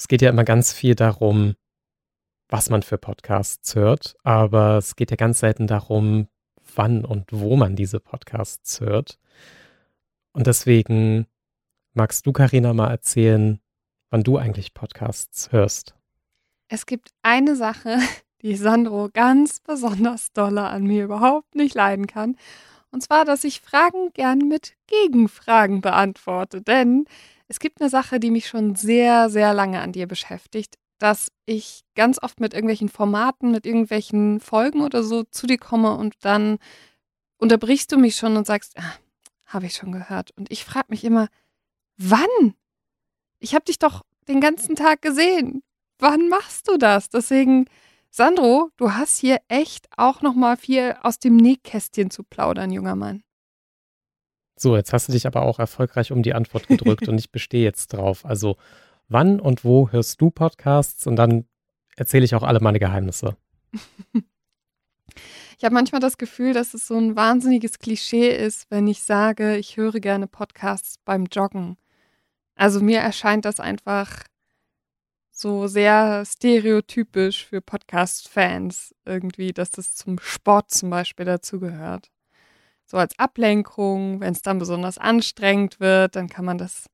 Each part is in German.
Es geht ja immer ganz viel darum, was man für Podcasts hört, aber es geht ja ganz selten darum, wann und wo man diese Podcasts hört. Und deswegen magst du, Karina, mal erzählen, wann du eigentlich Podcasts hörst. Es gibt eine Sache, die Sandro ganz besonders dolle an mir überhaupt nicht leiden kann. Und zwar, dass ich Fragen gern mit Gegenfragen beantworte. Denn es gibt eine Sache, die mich schon sehr, sehr lange an dir beschäftigt, dass ich ganz oft mit irgendwelchen Formaten, mit irgendwelchen Folgen oder so zu dir komme und dann unterbrichst du mich schon und sagst, ah, habe ich schon gehört. Und ich frage mich immer, wann? Ich habe dich doch den ganzen Tag gesehen. Wann machst du das? Deswegen, Sandro, du hast hier echt auch noch mal viel aus dem Nähkästchen zu plaudern, junger Mann. So, jetzt hast du dich aber auch erfolgreich um die Antwort gedrückt und ich bestehe jetzt drauf. Also, wann und wo hörst du Podcasts? Und dann erzähle ich auch alle meine Geheimnisse. Ich habe manchmal das Gefühl, dass es so ein wahnsinniges Klischee ist, wenn ich sage, ich höre gerne Podcasts beim Joggen. Also mir erscheint das einfach so sehr stereotypisch für Podcast-Fans irgendwie, dass das zum Sport zum Beispiel dazugehört so als Ablenkung. Wenn es dann besonders anstrengend wird, dann kann man das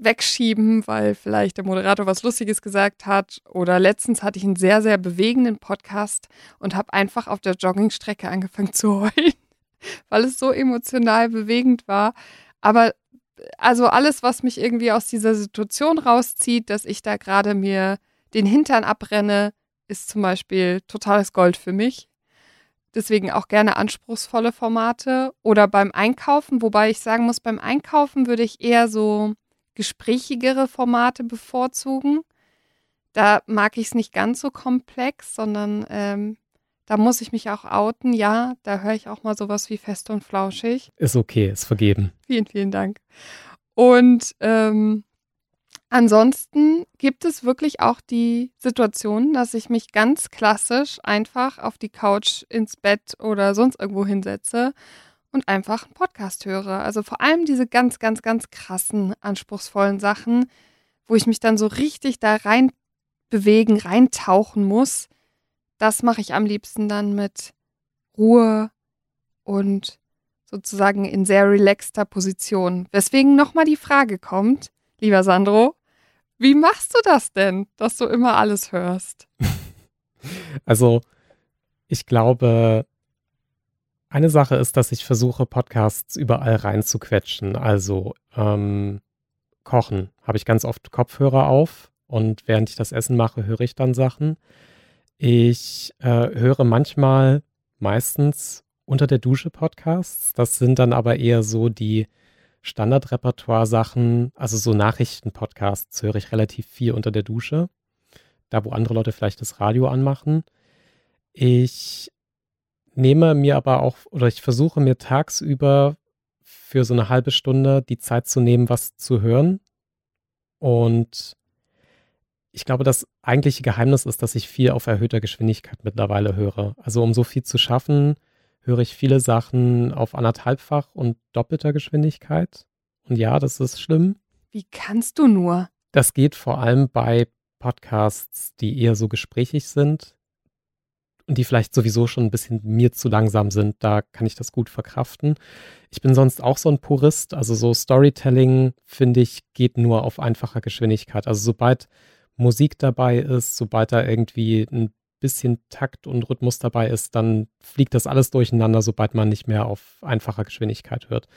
wegschieben, weil vielleicht der Moderator was Lustiges gesagt hat. Oder letztens hatte ich einen sehr, sehr bewegenden Podcast und habe einfach auf der Joggingstrecke angefangen zu heulen, weil es so emotional bewegend war. Aber also alles, was mich irgendwie aus dieser Situation rauszieht, dass ich da gerade mir den Hintern abrenne, ist zum Beispiel totales Gold für mich. Deswegen auch gerne anspruchsvolle Formate oder beim Einkaufen, wobei ich sagen muss, beim Einkaufen würde ich eher so gesprächigere Formate bevorzugen. Da mag ich es nicht ganz so komplex, sondern ähm, da muss ich mich auch outen. Ja, da höre ich auch mal sowas wie fest und flauschig. Ist okay, ist vergeben. Vielen, vielen Dank. Und ähm, Ansonsten gibt es wirklich auch die Situation, dass ich mich ganz klassisch einfach auf die Couch, ins Bett oder sonst irgendwo hinsetze und einfach einen Podcast höre. Also vor allem diese ganz, ganz, ganz krassen, anspruchsvollen Sachen, wo ich mich dann so richtig da rein bewegen, reintauchen muss. Das mache ich am liebsten dann mit Ruhe und sozusagen in sehr relaxter Position. Weswegen nochmal die Frage kommt, lieber Sandro, wie machst du das denn, dass du immer alles hörst? Also, ich glaube, eine Sache ist, dass ich versuche, Podcasts überall reinzuquetschen. Also, ähm, kochen habe ich ganz oft Kopfhörer auf und während ich das Essen mache, höre ich dann Sachen. Ich äh, höre manchmal, meistens unter der Dusche Podcasts. Das sind dann aber eher so die Standardrepertoire-Sachen, also so Nachrichten-Podcasts höre ich relativ viel unter der Dusche. Da, wo andere Leute vielleicht das Radio anmachen. Ich nehme mir aber auch, oder ich versuche mir tagsüber für so eine halbe Stunde die Zeit zu nehmen, was zu hören. Und ich glaube, das eigentliche Geheimnis ist, dass ich viel auf erhöhter Geschwindigkeit mittlerweile höre. Also um so viel zu schaffen, höre ich viele Sachen auf anderthalbfach und doppelter Geschwindigkeit. Und ja, das ist schlimm. Wie kannst du nur? Das geht vor allem bei Podcasts, die eher so gesprächig sind und die vielleicht sowieso schon ein bisschen mir zu langsam sind. Da kann ich das gut verkraften. Ich bin sonst auch so ein Purist. Also so Storytelling, finde ich, geht nur auf einfacher Geschwindigkeit. Also sobald Musik dabei ist, sobald da irgendwie ein bisschen Takt und Rhythmus dabei ist, dann fliegt das alles durcheinander, sobald man nicht mehr auf einfacher Geschwindigkeit hört.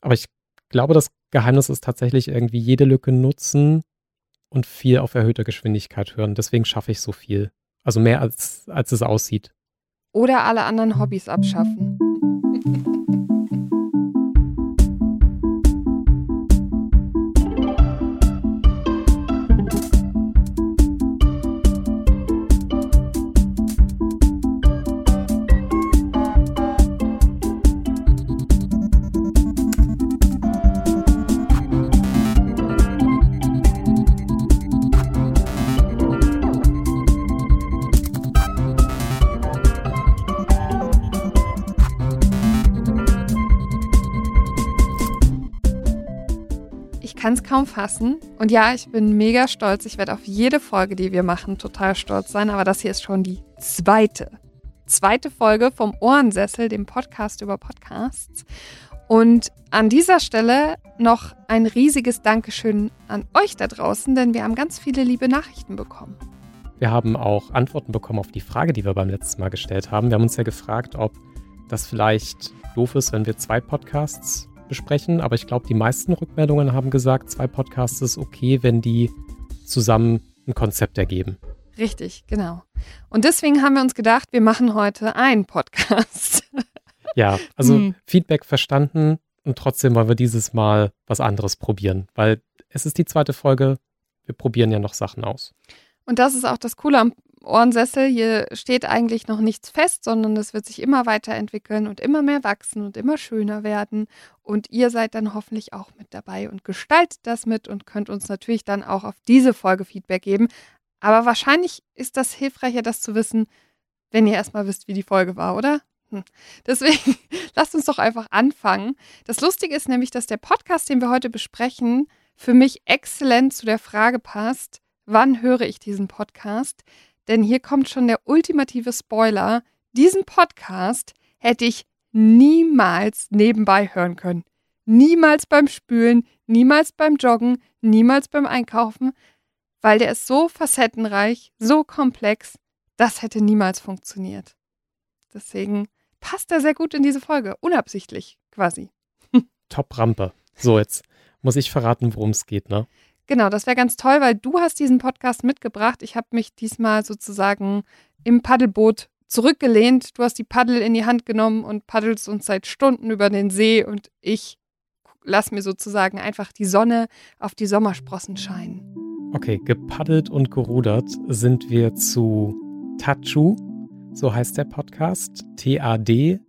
Aber ich glaube, das Geheimnis ist tatsächlich irgendwie jede Lücke nutzen und viel auf erhöhter Geschwindigkeit hören. Deswegen schaffe ich so viel. Also mehr als, als es aussieht. Oder alle anderen Hobbys abschaffen. kann es kaum fassen. Und ja, ich bin mega stolz. Ich werde auf jede Folge, die wir machen, total stolz sein. Aber das hier ist schon die zweite. Zweite Folge vom Ohrensessel, dem Podcast über Podcasts. Und an dieser Stelle noch ein riesiges Dankeschön an euch da draußen, denn wir haben ganz viele liebe Nachrichten bekommen. Wir haben auch Antworten bekommen auf die Frage, die wir beim letzten Mal gestellt haben. Wir haben uns ja gefragt, ob das vielleicht doof ist, wenn wir zwei Podcasts besprechen, aber ich glaube, die meisten Rückmeldungen haben gesagt, zwei Podcasts ist okay, wenn die zusammen ein Konzept ergeben. Richtig, genau. Und deswegen haben wir uns gedacht, wir machen heute einen Podcast. Ja, also hm. Feedback verstanden und trotzdem wollen wir dieses Mal was anderes probieren, weil es ist die zweite Folge, wir probieren ja noch Sachen aus. Und das ist auch das Coole am Ohrensessel. Hier steht eigentlich noch nichts fest, sondern es wird sich immer weiterentwickeln und immer mehr wachsen und immer schöner werden. Und ihr seid dann hoffentlich auch mit dabei und gestaltet das mit und könnt uns natürlich dann auch auf diese Folge Feedback geben. Aber wahrscheinlich ist das hilfreicher, das zu wissen, wenn ihr erstmal wisst, wie die Folge war, oder? Hm. Deswegen lasst uns doch einfach anfangen. Das Lustige ist nämlich, dass der Podcast, den wir heute besprechen, für mich exzellent zu der Frage passt, wann höre ich diesen Podcast? Denn hier kommt schon der ultimative Spoiler. Diesen Podcast hätte ich niemals nebenbei hören können. Niemals beim Spülen, niemals beim Joggen, niemals beim Einkaufen, weil der ist so facettenreich, so komplex, das hätte niemals funktioniert. Deswegen passt er sehr gut in diese Folge, unabsichtlich quasi. Top-Rampe. So, jetzt muss ich verraten, worum es geht, ne? Genau, das wäre ganz toll, weil du hast diesen Podcast mitgebracht. Ich habe mich diesmal sozusagen im Paddelboot zurückgelehnt. Du hast die Paddel in die Hand genommen und paddelst uns seit Stunden über den See und ich lass mir sozusagen einfach die Sonne auf die Sommersprossen scheinen. Okay, gepaddelt und gerudert sind wir zu Tachu, so heißt der Podcast, T-A-D-S-C-H-U.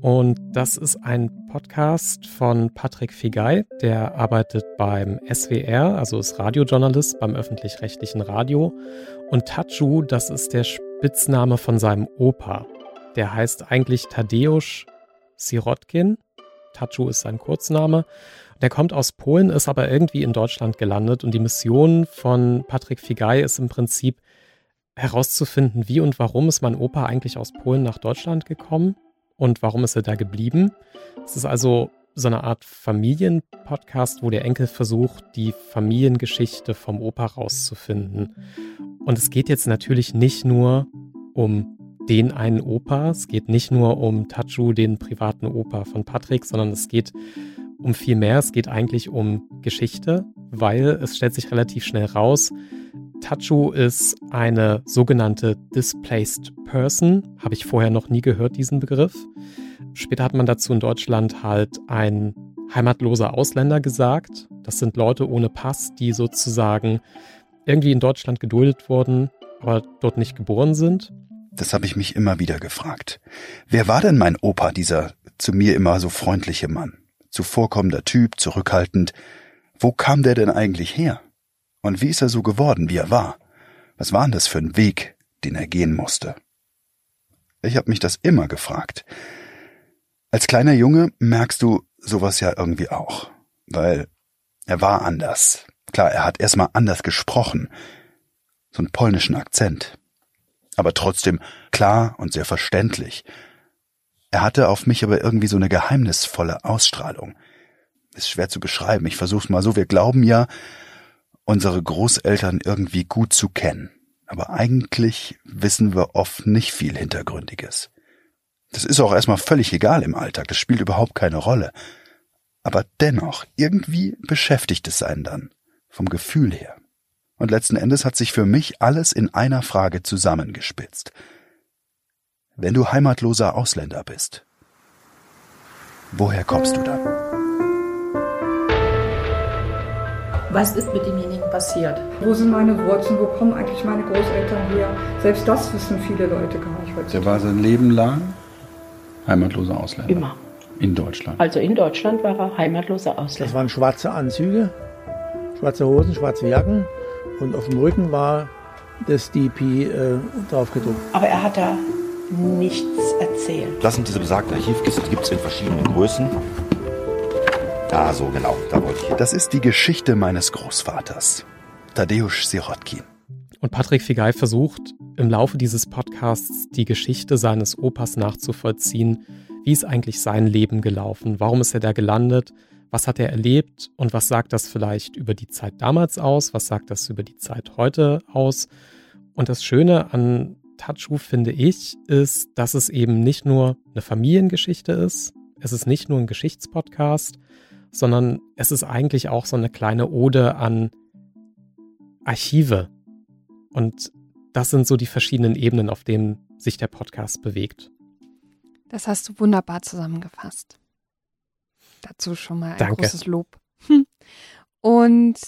Und das ist ein Podcast von Patrick Figay, der arbeitet beim SWR, also ist Radiojournalist beim öffentlich-rechtlichen Radio. Und Tachu, das ist der Spitzname von seinem Opa. Der heißt eigentlich Tadeusz Sirotkin. Tachu ist sein Kurzname. Der kommt aus Polen, ist aber irgendwie in Deutschland gelandet. Und die Mission von Patrick Figay ist im Prinzip herauszufinden, wie und warum ist mein Opa eigentlich aus Polen nach Deutschland gekommen und warum ist er da geblieben. Es ist also so eine Art Familienpodcast, wo der Enkel versucht, die Familiengeschichte vom Opa rauszufinden. Und es geht jetzt natürlich nicht nur um den einen Opa, es geht nicht nur um Tachu, den privaten Opa von Patrick, sondern es geht um viel mehr. Es geht eigentlich um Geschichte, weil es stellt sich relativ schnell raus, Tachu ist eine sogenannte Displaced Person. Habe ich vorher noch nie gehört, diesen Begriff. Später hat man dazu in Deutschland halt ein heimatloser Ausländer gesagt. Das sind Leute ohne Pass, die sozusagen irgendwie in Deutschland geduldet wurden, aber dort nicht geboren sind. Das habe ich mich immer wieder gefragt. Wer war denn mein Opa, dieser zu mir immer so freundliche Mann? Zuvorkommender Typ, zurückhaltend. Wo kam der denn eigentlich her? Und wie ist er so geworden, wie er war? Was war denn das für ein Weg, den er gehen musste? Ich habe mich das immer gefragt. Als kleiner Junge merkst du sowas ja irgendwie auch, weil er war anders. Klar, er hat erstmal anders gesprochen, so einen polnischen Akzent, aber trotzdem klar und sehr verständlich. Er hatte auf mich aber irgendwie so eine geheimnisvolle Ausstrahlung. Ist schwer zu beschreiben, ich versuch's mal so, wir glauben ja, unsere Großeltern irgendwie gut zu kennen. Aber eigentlich wissen wir oft nicht viel Hintergründiges. Das ist auch erstmal völlig egal im Alltag, das spielt überhaupt keine Rolle. Aber dennoch, irgendwie beschäftigt es einen dann, vom Gefühl her. Und letzten Endes hat sich für mich alles in einer Frage zusammengespitzt. Wenn du heimatloser Ausländer bist, woher kommst du dann? Was ist mit demjenigen passiert? Wo sind meine Wurzeln? Wo kommen eigentlich meine Großeltern her? Selbst das wissen viele Leute gar nicht heutzutage. Der war sein Leben lang heimatloser Ausländer. Immer. In Deutschland. Also in Deutschland war er heimatloser Ausländer. Das waren schwarze Anzüge, schwarze Hosen, schwarze Jacken und auf dem Rücken war das DP äh, drauf gedruckt. Aber er hat da nichts erzählt. Das sind diese besagten Archivkisten, die gibt es in verschiedenen Größen. Ah, so genau, da wollte ich. Das ist die Geschichte meines Großvaters, Tadeusz Sirotkin. Und Patrick Figay versucht im Laufe dieses Podcasts die Geschichte seines Opas nachzuvollziehen. Wie ist eigentlich sein Leben gelaufen? Warum ist er da gelandet? Was hat er erlebt? Und was sagt das vielleicht über die Zeit damals aus? Was sagt das über die Zeit heute aus? Und das Schöne an Tatschu, finde ich, ist, dass es eben nicht nur eine Familiengeschichte ist. Es ist nicht nur ein Geschichtspodcast, sondern es ist eigentlich auch so eine kleine Ode an Archive. Und das sind so die verschiedenen Ebenen, auf denen sich der Podcast bewegt. Das hast du wunderbar zusammengefasst. Dazu schon mal ein Danke. großes Lob. Und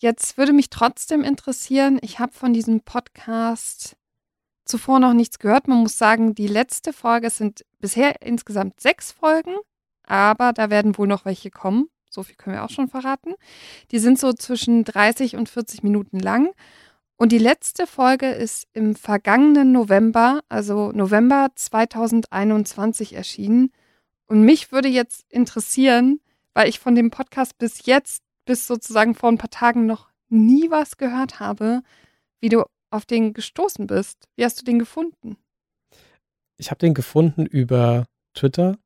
jetzt würde mich trotzdem interessieren, ich habe von diesem Podcast zuvor noch nichts gehört. Man muss sagen, die letzte Folge sind bisher insgesamt sechs Folgen, aber da werden wohl noch welche kommen. So viel können wir auch schon verraten. Die sind so zwischen 30 und 40 Minuten lang. Und die letzte Folge ist im vergangenen November, also November 2021 erschienen. Und mich würde jetzt interessieren, weil ich von dem Podcast bis jetzt, bis sozusagen vor ein paar Tagen noch nie was gehört habe, wie du auf den gestoßen bist. Wie hast du den gefunden? Ich habe den gefunden über Twitter.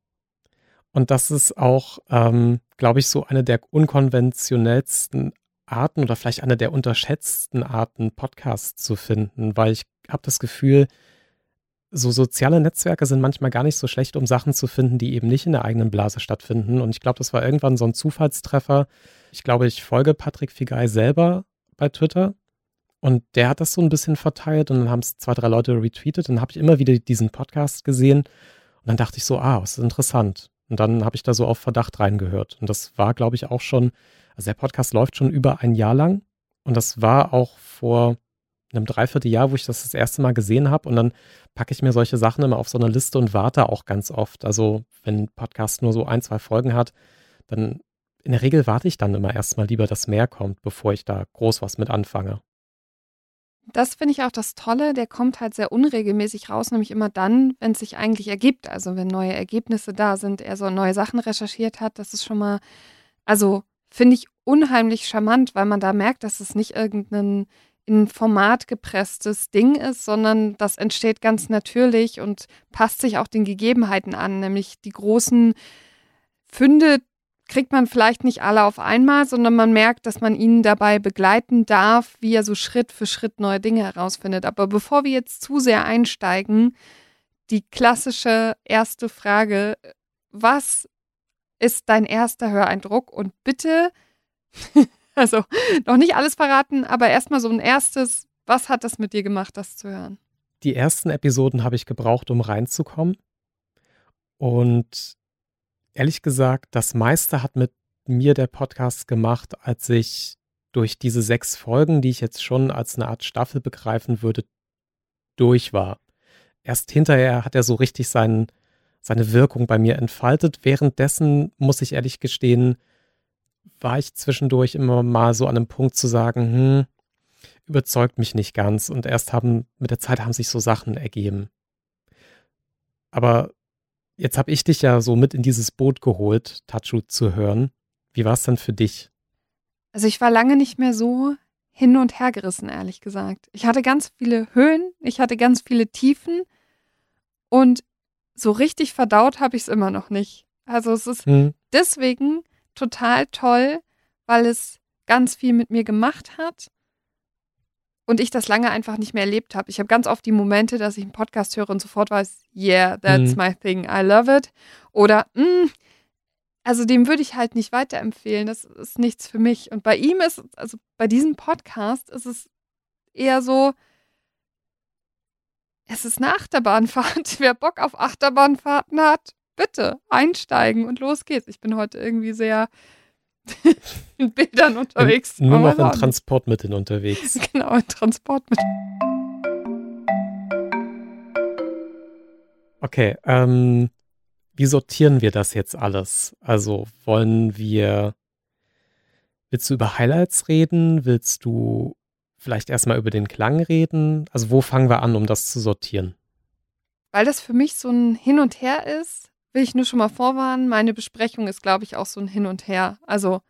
Und das ist auch, ähm, glaube ich, so eine der unkonventionellsten Arten oder vielleicht eine der unterschätzten Arten, Podcasts zu finden, weil ich habe das Gefühl, so soziale Netzwerke sind manchmal gar nicht so schlecht, um Sachen zu finden, die eben nicht in der eigenen Blase stattfinden. Und ich glaube, das war irgendwann so ein Zufallstreffer. Ich glaube, ich folge Patrick Figay selber bei Twitter und der hat das so ein bisschen verteilt und dann haben es zwei, drei Leute retweetet. Dann habe ich immer wieder diesen Podcast gesehen und dann dachte ich so, ah, das ist interessant. Und dann habe ich da so auf Verdacht reingehört. Und das war, glaube ich, auch schon, also der Podcast läuft schon über ein Jahr lang. Und das war auch vor einem Dreivierteljahr, wo ich das das erste Mal gesehen habe. Und dann packe ich mir solche Sachen immer auf so eine Liste und warte auch ganz oft. Also wenn ein Podcast nur so ein, zwei Folgen hat, dann in der Regel warte ich dann immer erstmal lieber, dass mehr kommt, bevor ich da groß was mit anfange. Das finde ich auch das Tolle. Der kommt halt sehr unregelmäßig raus, nämlich immer dann, wenn es sich eigentlich ergibt. Also wenn neue Ergebnisse da sind, er so neue Sachen recherchiert hat. Das ist schon mal, also finde ich unheimlich charmant, weil man da merkt, dass es nicht irgendein in Format gepresstes Ding ist, sondern das entsteht ganz natürlich und passt sich auch den Gegebenheiten an, nämlich die großen Funde kriegt man vielleicht nicht alle auf einmal, sondern man merkt, dass man ihn dabei begleiten darf, wie er so Schritt für Schritt neue Dinge herausfindet. Aber bevor wir jetzt zu sehr einsteigen, die klassische erste Frage, was ist dein erster Höreindruck? Und bitte, also noch nicht alles verraten, aber erstmal so ein erstes, was hat das mit dir gemacht, das zu hören? Die ersten Episoden habe ich gebraucht, um reinzukommen. Und ehrlich gesagt, das meiste hat mit mir der Podcast gemacht, als ich durch diese sechs Folgen, die ich jetzt schon als eine Art Staffel begreifen würde, durch war. Erst hinterher hat er so richtig seinen, seine Wirkung bei mir entfaltet. Währenddessen, muss ich ehrlich gestehen, war ich zwischendurch immer mal so an einem Punkt zu sagen, hm, überzeugt mich nicht ganz. Und erst haben, mit der Zeit haben sich so Sachen ergeben. Aber Jetzt habe ich dich ja so mit in dieses Boot geholt, Tachu zu hören. Wie war es denn für dich? Also ich war lange nicht mehr so hin und her gerissen, ehrlich gesagt. Ich hatte ganz viele Höhen, ich hatte ganz viele Tiefen und so richtig verdaut habe ich es immer noch nicht. Also es ist hm. deswegen total toll, weil es ganz viel mit mir gemacht hat und ich das lange einfach nicht mehr erlebt habe. Ich habe ganz oft die Momente, dass ich einen Podcast höre und sofort weiß, yeah, that's mhm. my thing, I love it. Oder, mm, also dem würde ich halt nicht weiterempfehlen, das ist nichts für mich. Und bei ihm ist, also bei diesem Podcast ist es eher so, es ist eine Achterbahnfahrt. Wer Bock auf Achterbahnfahrten hat, bitte einsteigen und los geht's. Ich bin heute irgendwie sehr in Bildern unterwegs. In, nur noch in Transportmitteln unterwegs. Genau, in Transportmitteln. Okay, ähm, wie sortieren wir das jetzt alles? Also wollen wir, willst du über Highlights reden? Willst du vielleicht erstmal über den Klang reden? Also wo fangen wir an, um das zu sortieren? Weil das für mich so ein Hin und Her ist, will ich nur schon mal vorwarnen, meine Besprechung ist, glaube ich, auch so ein Hin und Her. Also,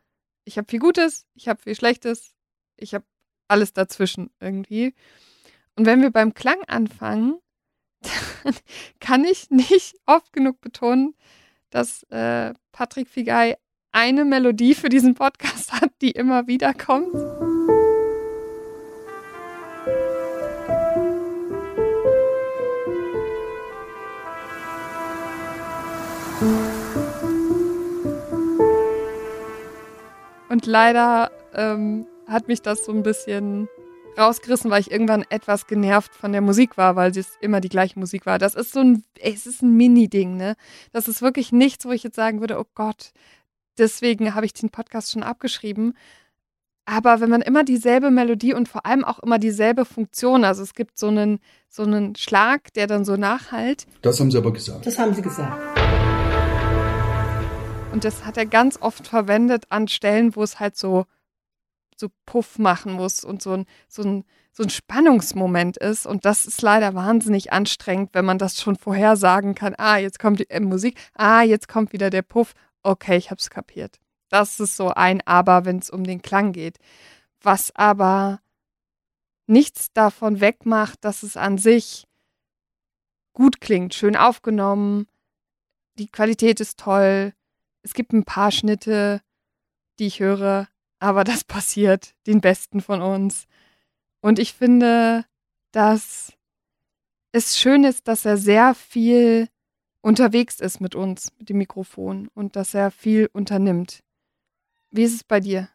ich habe viel Gutes, ich habe viel Schlechtes, ich habe alles dazwischen irgendwie. Und wenn wir beim Klang anfangen, dann kann ich nicht oft genug betonen, dass äh, Patrick Figay eine Melodie für diesen Podcast hat, die immer wieder kommt. Und leider ähm, hat mich das so ein bisschen rausgerissen, weil ich irgendwann etwas genervt von der Musik war, weil es immer die gleiche Musik war. Das ist so ein, es ist ein Mini-Ding, ne? Das ist wirklich nichts, wo ich jetzt sagen würde, oh Gott, deswegen habe ich den Podcast schon abgeschrieben. Aber wenn man immer dieselbe Melodie und vor allem auch immer dieselbe Funktion, also es gibt so einen, so einen Schlag, der dann so nachhalt. Das haben Sie aber gesagt. Das haben Sie gesagt. Und das hat er ganz oft verwendet an Stellen, wo es halt so, so Puff machen muss und so ein, so, ein, so ein Spannungsmoment ist. Und das ist leider wahnsinnig anstrengend, wenn man das schon vorhersagen kann. Ah, jetzt kommt die äh, Musik. Ah, jetzt kommt wieder der Puff. Okay, ich hab's kapiert. Das ist so ein Aber, wenn es um den Klang geht. Was aber nichts davon wegmacht, dass es an sich gut klingt, schön aufgenommen, die Qualität ist toll, es gibt ein paar Schnitte, die ich höre, aber das passiert den Besten von uns. Und ich finde, dass es schön ist, dass er sehr viel unterwegs ist mit uns, mit dem Mikrofon und dass er viel unternimmt. Wie ist es bei dir?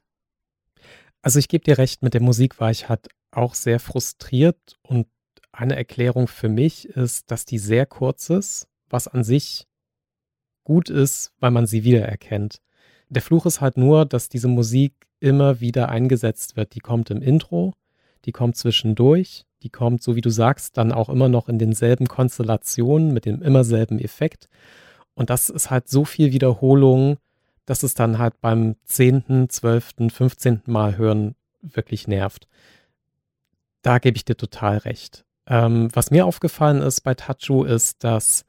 Also ich gebe dir recht, mit der Musik war ich halt auch sehr frustriert und eine Erklärung für mich ist, dass die sehr kurz ist, was an sich gut ist, weil man sie wiedererkennt. Der Fluch ist halt nur, dass diese Musik immer wieder eingesetzt wird. Die kommt im Intro, die kommt zwischendurch, die kommt, so wie du sagst, dann auch immer noch in denselben Konstellationen mit dem immer selben Effekt. Und das ist halt so viel Wiederholung, dass es dann halt beim zehnten, zwölften, fünfzehnten Mal hören wirklich nervt. Da gebe ich dir total recht. Ähm, was mir aufgefallen ist bei Tachu ist, dass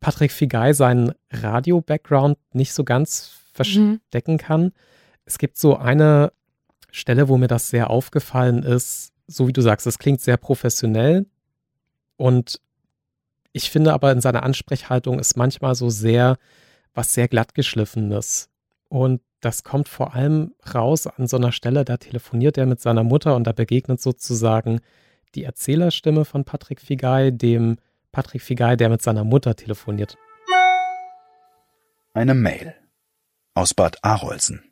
Patrick Figay seinen Radio-Background nicht so ganz verstecken mhm. kann. Es gibt so eine Stelle, wo mir das sehr aufgefallen ist, so wie du sagst, es klingt sehr professionell und ich finde aber in seiner Ansprechhaltung ist manchmal so sehr was sehr glattgeschliffenes und das kommt vor allem raus an so einer Stelle, da telefoniert er mit seiner Mutter und da begegnet sozusagen die Erzählerstimme von Patrick Figay dem Patrick Figay, der mit seiner Mutter telefoniert. Eine Mail aus Bad Arolsen.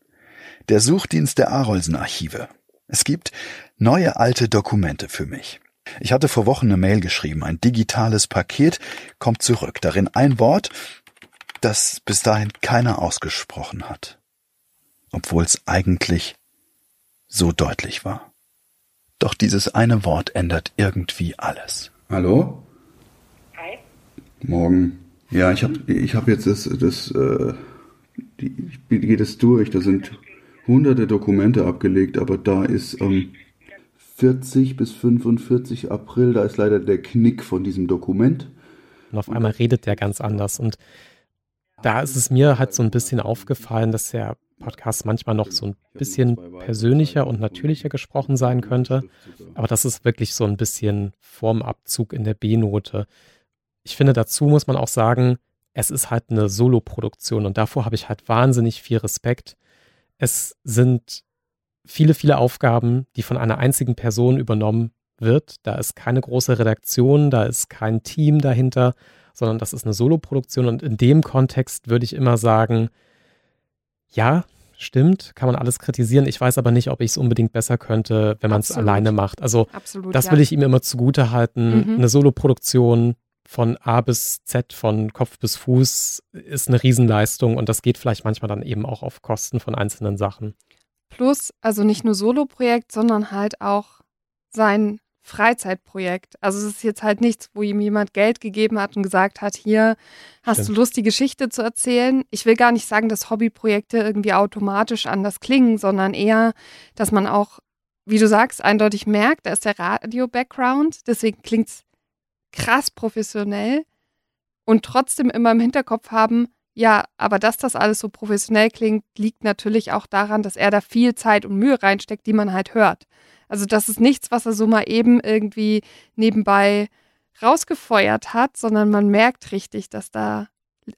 Der Suchdienst der Arolsen-Archive. Es gibt neue alte Dokumente für mich. Ich hatte vor Wochen eine Mail geschrieben. Ein digitales Paket kommt zurück. Darin ein Wort, das bis dahin keiner ausgesprochen hat. Obwohl es eigentlich so deutlich war. Doch dieses eine Wort ändert irgendwie alles. Hallo? Morgen. Ja, ich habe ich hab jetzt das, das äh, die, ich gehe das durch. Da sind hunderte Dokumente abgelegt, aber da ist ähm, 40 bis 45 April, da ist leider der Knick von diesem Dokument. Und auf einmal redet der ganz anders. Und da ist es mir halt so ein bisschen aufgefallen, dass der Podcast manchmal noch so ein bisschen persönlicher und natürlicher gesprochen sein könnte. Aber das ist wirklich so ein bisschen Formabzug in der B-Note ich finde, dazu muss man auch sagen, es ist halt eine Solo-Produktion und davor habe ich halt wahnsinnig viel Respekt. Es sind viele, viele Aufgaben, die von einer einzigen Person übernommen wird. Da ist keine große Redaktion, da ist kein Team dahinter, sondern das ist eine Solo-Produktion und in dem Kontext würde ich immer sagen, ja, stimmt, kann man alles kritisieren. Ich weiß aber nicht, ob ich es unbedingt besser könnte, wenn man es alleine macht. Also Absolut, das ja. will ich ihm immer zugute halten. Mhm. Eine Solo-Produktion, von A bis Z, von Kopf bis Fuß, ist eine Riesenleistung und das geht vielleicht manchmal dann eben auch auf Kosten von einzelnen Sachen. Plus, also nicht nur Solo-Projekt, sondern halt auch sein Freizeitprojekt. Also es ist jetzt halt nichts, wo ihm jemand Geld gegeben hat und gesagt hat, hier hast Stimmt. du Lust, die Geschichte zu erzählen. Ich will gar nicht sagen, dass Hobbyprojekte irgendwie automatisch anders klingen, sondern eher, dass man auch, wie du sagst, eindeutig merkt, da ist der Radio-Background, deswegen klingt es krass professionell. und trotzdem immer im Hinterkopf haben, ja, aber dass das alles so professionell klingt, liegt natürlich auch daran, dass er da viel Zeit und Mühe reinsteckt, die man halt hört. Also das ist nichts, was er so mal eben irgendwie nebenbei rausgefeuert hat, sondern man merkt richtig, dass da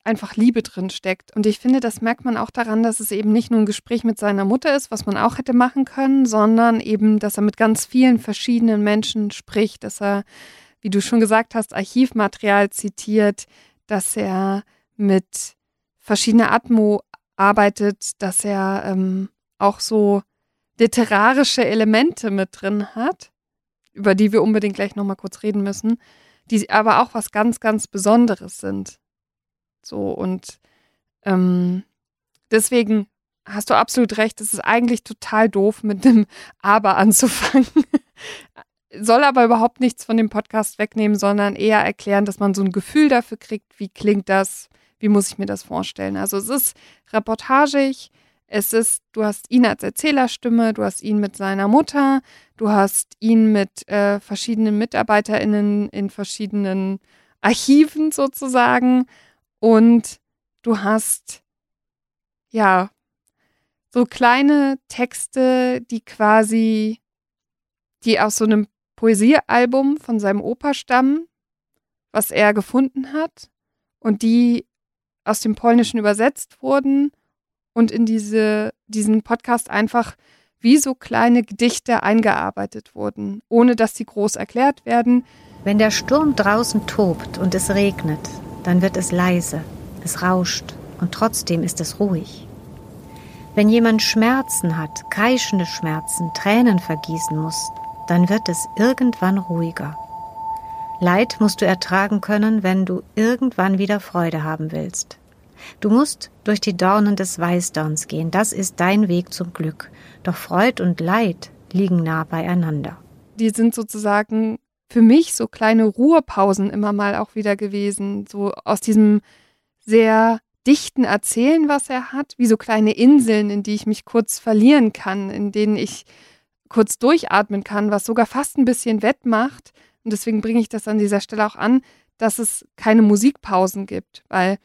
einfach Liebe drin steckt. Und ich finde, das merkt man auch daran, dass es eben nicht nur ein Gespräch mit seiner Mutter ist, was man auch hätte machen können, sondern eben, dass er mit ganz vielen verschiedenen Menschen spricht, dass er, wie du schon gesagt hast, Archivmaterial zitiert, dass er mit verschiedener Atmo arbeitet, dass er ähm, auch so literarische Elemente mit drin hat, über die wir unbedingt gleich nochmal kurz reden müssen, die aber auch was ganz, ganz Besonderes sind. So und ähm, deswegen hast du absolut recht, es ist eigentlich total doof, mit einem Aber anzufangen. Soll aber überhaupt nichts von dem Podcast wegnehmen, sondern eher erklären, dass man so ein Gefühl dafür kriegt, wie klingt das, wie muss ich mir das vorstellen. Also es ist reportagig, es ist, du hast ihn als Erzählerstimme, du hast ihn mit seiner Mutter, du hast ihn mit äh, verschiedenen MitarbeiterInnen in verschiedenen Archiven sozusagen und du hast ja so kleine Texte, die quasi, die aus so einem Poesiealbum von seinem Opa stammen, was er gefunden hat und die aus dem Polnischen übersetzt wurden und in diese, diesen Podcast einfach wie so kleine Gedichte eingearbeitet wurden, ohne dass sie groß erklärt werden. Wenn der Sturm draußen tobt und es regnet, dann wird es leise, es rauscht und trotzdem ist es ruhig. Wenn jemand Schmerzen hat, kreischende Schmerzen, Tränen vergießen muss, dann wird es irgendwann ruhiger. Leid musst du ertragen können, wenn du irgendwann wieder Freude haben willst. Du musst durch die Dornen des Weißdorns gehen, das ist dein Weg zum Glück. Doch Freud und Leid liegen nah beieinander. Die sind sozusagen für mich so kleine Ruhepausen immer mal auch wieder gewesen, so aus diesem sehr dichten Erzählen, was er hat, wie so kleine Inseln, in die ich mich kurz verlieren kann, in denen ich kurz durchatmen kann, was sogar fast ein bisschen wettmacht. Und deswegen bringe ich das an dieser Stelle auch an, dass es keine Musikpausen gibt, weil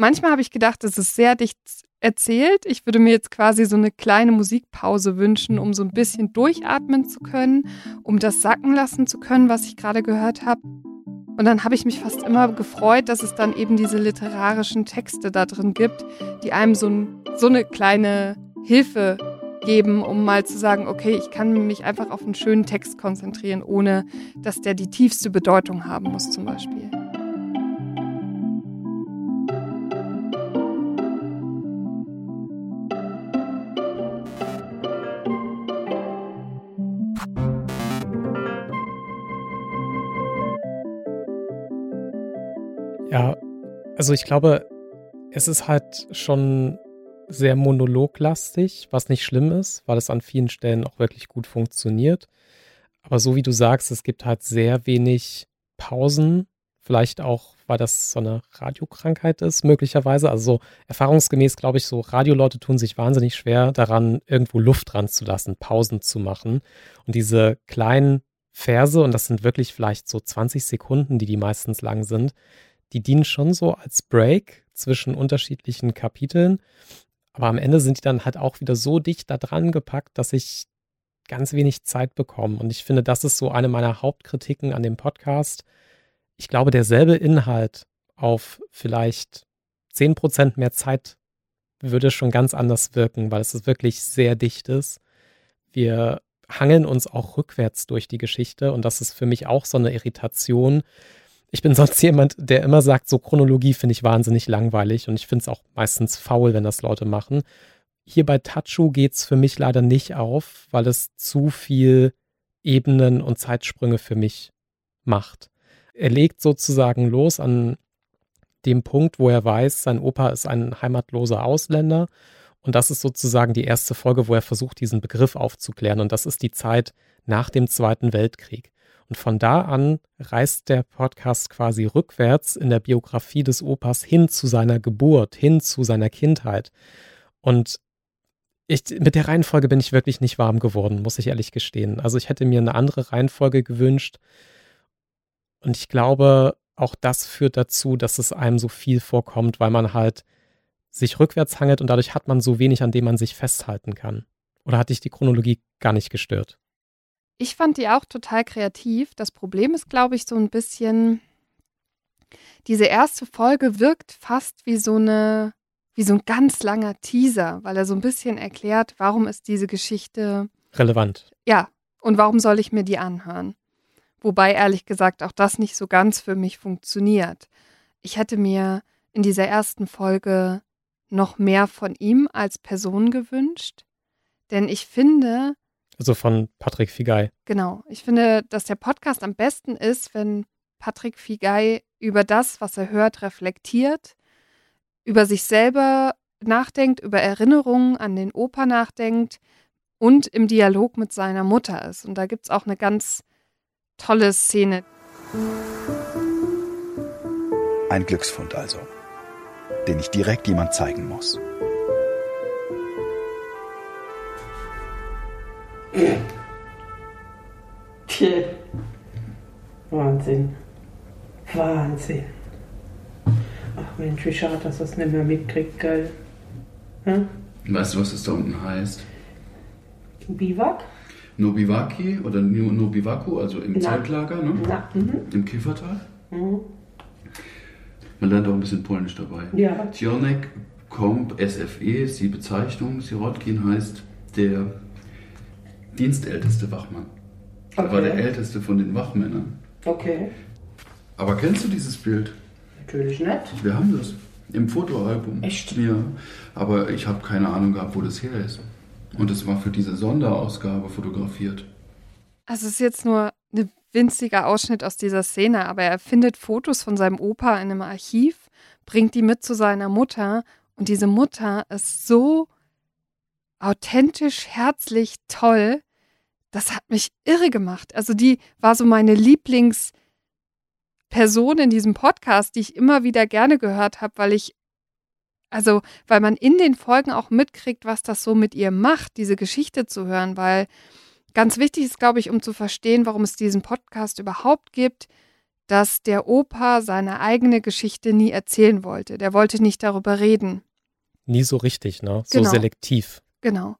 Manchmal habe ich gedacht, es ist sehr dicht erzählt. Ich würde mir jetzt quasi so eine kleine Musikpause wünschen, um so ein bisschen durchatmen zu können, um das sacken lassen zu können, was ich gerade gehört habe. Und dann habe ich mich fast immer gefreut, dass es dann eben diese literarischen Texte da drin gibt, die einem so, ein, so eine kleine Hilfe geben, um mal zu sagen, okay, ich kann mich einfach auf einen schönen Text konzentrieren, ohne dass der die tiefste Bedeutung haben muss zum Beispiel. Ja, also ich glaube, es ist halt schon sehr monologlastig, was nicht schlimm ist, weil es an vielen Stellen auch wirklich gut funktioniert. Aber so wie du sagst, es gibt halt sehr wenig Pausen. Vielleicht auch, weil das so eine Radiokrankheit ist, möglicherweise. Also so erfahrungsgemäß, glaube ich, so Radioleute tun sich wahnsinnig schwer daran, irgendwo Luft dran zu lassen, Pausen zu machen. Und diese kleinen Verse, und das sind wirklich vielleicht so 20 Sekunden, die die meistens lang sind, die dienen schon so als Break zwischen unterschiedlichen Kapiteln. Aber am Ende sind die dann halt auch wieder so dicht da dran gepackt, dass ich ganz wenig Zeit bekomme. Und ich finde, das ist so eine meiner Hauptkritiken an dem Podcast. Ich glaube, derselbe Inhalt auf vielleicht 10% mehr Zeit würde schon ganz anders wirken, weil es wirklich sehr dicht ist. Wir hangeln uns auch rückwärts durch die Geschichte und das ist für mich auch so eine Irritation, ich bin sonst jemand, der immer sagt, so Chronologie finde ich wahnsinnig langweilig und ich finde es auch meistens faul, wenn das Leute machen. Hier bei Tachu geht es für mich leider nicht auf, weil es zu viel Ebenen und Zeitsprünge für mich macht. Er legt sozusagen los an dem Punkt, wo er weiß, sein Opa ist ein heimatloser Ausländer. Und das ist sozusagen die erste Folge, wo er versucht, diesen Begriff aufzuklären. Und das ist die Zeit nach dem Zweiten Weltkrieg. Und von da an reist der Podcast quasi rückwärts in der Biografie des Opas hin zu seiner Geburt, hin zu seiner Kindheit. Und ich, mit der Reihenfolge bin ich wirklich nicht warm geworden, muss ich ehrlich gestehen. Also ich hätte mir eine andere Reihenfolge gewünscht. Und ich glaube, auch das führt dazu, dass es einem so viel vorkommt, weil man halt sich rückwärts hangelt und dadurch hat man so wenig, an dem man sich festhalten kann. Oder hat dich die Chronologie gar nicht gestört? Ich fand die auch total kreativ. Das Problem ist, glaube ich, so ein bisschen, diese erste Folge wirkt fast wie so eine, wie so ein ganz langer Teaser, weil er so ein bisschen erklärt, warum ist diese Geschichte relevant. Ja, und warum soll ich mir die anhören? Wobei ehrlich gesagt auch das nicht so ganz für mich funktioniert. Ich hätte mir in dieser ersten Folge noch mehr von ihm als Person gewünscht, denn ich finde. Also von Patrick Figay. Genau. Ich finde, dass der Podcast am besten ist, wenn Patrick Figay über das, was er hört, reflektiert, über sich selber nachdenkt, über Erinnerungen an den Opa nachdenkt und im Dialog mit seiner Mutter ist. Und da gibt es auch eine ganz tolle Szene. Ein Glücksfund also, den ich direkt jemand zeigen muss. Tja. Wahnsinn. Wahnsinn. Ach Mensch, wie schade, dass das nicht mehr mitkriegt, geil. Hm? Weißt du, was das da unten heißt? Biwak? Nobiwaki oder Nobiwaku, also im Na. Zeltlager, ne? Na, mhm. Im Kiefertal. Mhm. Man lernt auch ein bisschen Polnisch dabei. Ja. Cionek Komp SFE ist die Bezeichnung. Sirotkin heißt der dienstälteste Wachmann. Okay. Er war der älteste von den Wachmännern. Okay. Aber kennst du dieses Bild? Natürlich nicht. Wir haben das im Fotoalbum. Echt? Ja. Aber ich habe keine Ahnung gehabt, wo das her ist. Und es war für diese Sonderausgabe fotografiert. Also es ist jetzt nur ein winziger Ausschnitt aus dieser Szene, aber er findet Fotos von seinem Opa in einem Archiv, bringt die mit zu seiner Mutter und diese Mutter ist so authentisch, herzlich, toll. Das hat mich irre gemacht. Also die war so meine Lieblingsperson in diesem Podcast, die ich immer wieder gerne gehört habe, weil ich also, weil man in den Folgen auch mitkriegt, was das so mit ihr macht, diese Geschichte zu hören, weil ganz wichtig ist, glaube ich, um zu verstehen, warum es diesen Podcast überhaupt gibt, dass der Opa seine eigene Geschichte nie erzählen wollte. Der wollte nicht darüber reden. Nie so richtig, ne? So genau. selektiv. Genau.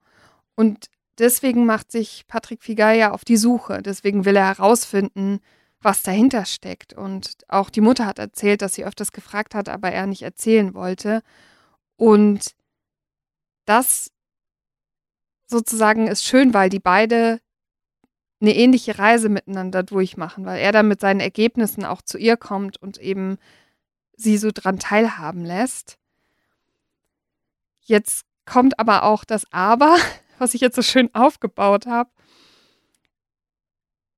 Und deswegen macht sich Patrick Figay ja auf die Suche. Deswegen will er herausfinden, was dahinter steckt. Und auch die Mutter hat erzählt, dass sie öfters gefragt hat, aber er nicht erzählen wollte. Und das sozusagen ist schön, weil die beide eine ähnliche Reise miteinander durchmachen, weil er dann mit seinen Ergebnissen auch zu ihr kommt und eben sie so dran teilhaben lässt. Jetzt kommt aber auch das Aber, was ich jetzt so schön aufgebaut habe.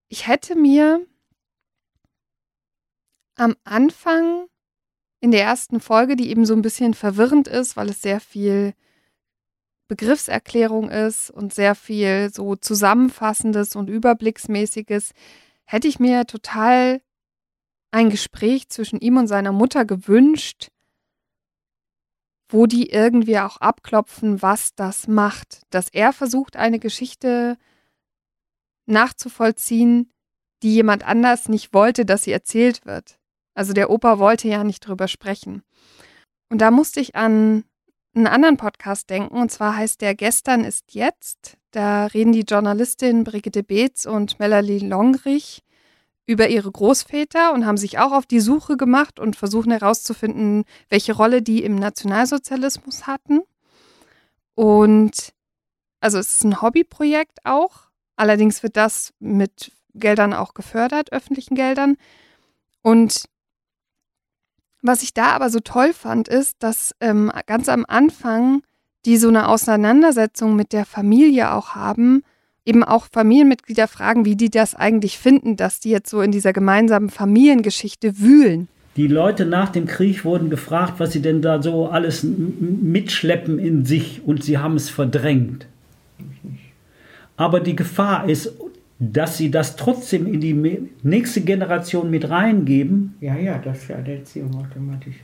Ich hätte mir am Anfang in der ersten Folge, die eben so ein bisschen verwirrend ist, weil es sehr viel Begriffserklärung ist und sehr viel so Zusammenfassendes und Überblicksmäßiges, hätte ich mir total ein Gespräch zwischen ihm und seiner Mutter gewünscht, wo die irgendwie auch abklopfen, was das macht, dass er versucht, eine Geschichte nachzuvollziehen, die jemand anders nicht wollte, dass sie erzählt wird. Also der Opa wollte ja nicht drüber sprechen. Und da musste ich an einen anderen Podcast denken, und zwar heißt der Gestern ist jetzt. Da reden die Journalistin Brigitte Beetz und Melanie Longrich über ihre Großväter und haben sich auch auf die Suche gemacht und versuchen herauszufinden, welche Rolle die im Nationalsozialismus hatten. Und also es ist ein Hobbyprojekt auch. Allerdings wird das mit Geldern auch gefördert, öffentlichen Geldern. Und was ich da aber so toll fand, ist, dass ähm, ganz am Anfang die so eine Auseinandersetzung mit der Familie auch haben, eben auch Familienmitglieder fragen, wie die das eigentlich finden, dass die jetzt so in dieser gemeinsamen Familiengeschichte wühlen. Die Leute nach dem Krieg wurden gefragt, was sie denn da so alles mitschleppen in sich und sie haben es verdrängt. Aber die Gefahr ist, dass sie das trotzdem in die nächste Generation mit reingeben. Ja, ja, das ist ja eine Erziehung automatisch.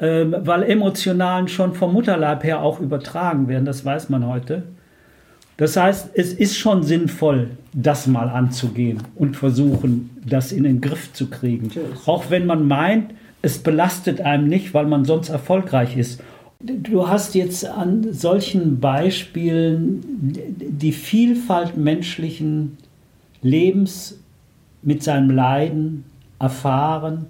Ähm, weil Emotionalen schon vom Mutterleib her auch übertragen werden, das weiß man heute. Das heißt, es ist schon sinnvoll, das mal anzugehen und versuchen, das in den Griff zu kriegen. Auch wenn man meint, es belastet einem nicht, weil man sonst erfolgreich ist. Du hast jetzt an solchen Beispielen die Vielfalt menschlichen Lebens mit seinem Leiden erfahren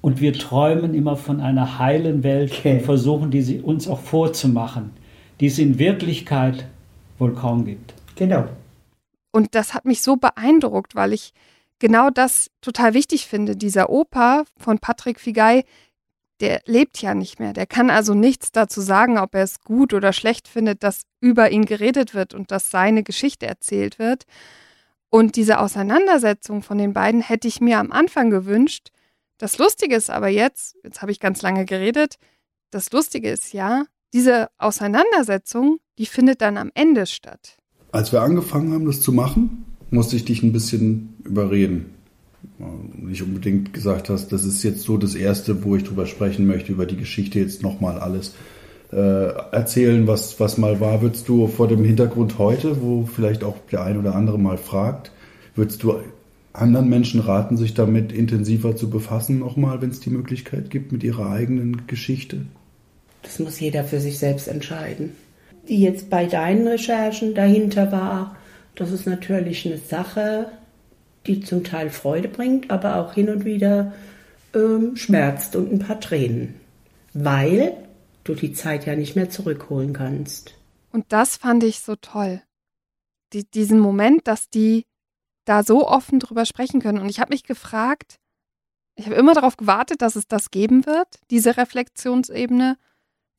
und wir träumen immer von einer heilen Welt okay. und versuchen, die uns auch vorzumachen, die es in Wirklichkeit wohl kaum gibt. Genau. Und das hat mich so beeindruckt, weil ich genau das total wichtig finde. Dieser Opa von Patrick Figay, der lebt ja nicht mehr. Der kann also nichts dazu sagen, ob er es gut oder schlecht findet, dass über ihn geredet wird und dass seine Geschichte erzählt wird. Und diese Auseinandersetzung von den beiden hätte ich mir am Anfang gewünscht. Das Lustige ist aber jetzt, jetzt habe ich ganz lange geredet, das Lustige ist ja, diese Auseinandersetzung, die findet dann am Ende statt. Als wir angefangen haben, das zu machen, musste ich dich ein bisschen überreden. Nicht unbedingt gesagt hast, das ist jetzt so das Erste, wo ich drüber sprechen möchte, über die Geschichte jetzt nochmal alles äh, erzählen, was, was mal war, würdest du vor dem Hintergrund heute, wo vielleicht auch der ein oder andere mal fragt, würdest du anderen Menschen raten, sich damit intensiver zu befassen, nochmal, wenn es die Möglichkeit gibt, mit ihrer eigenen Geschichte? Das muss jeder für sich selbst entscheiden. Die jetzt bei deinen Recherchen dahinter war, das ist natürlich eine Sache, die zum Teil Freude bringt, aber auch hin und wieder ähm, schmerzt und ein paar Tränen. Weil du die Zeit ja nicht mehr zurückholen kannst. Und das fand ich so toll. Die, diesen Moment, dass die da so offen drüber sprechen können. Und ich habe mich gefragt, ich habe immer darauf gewartet, dass es das geben wird, diese Reflexionsebene,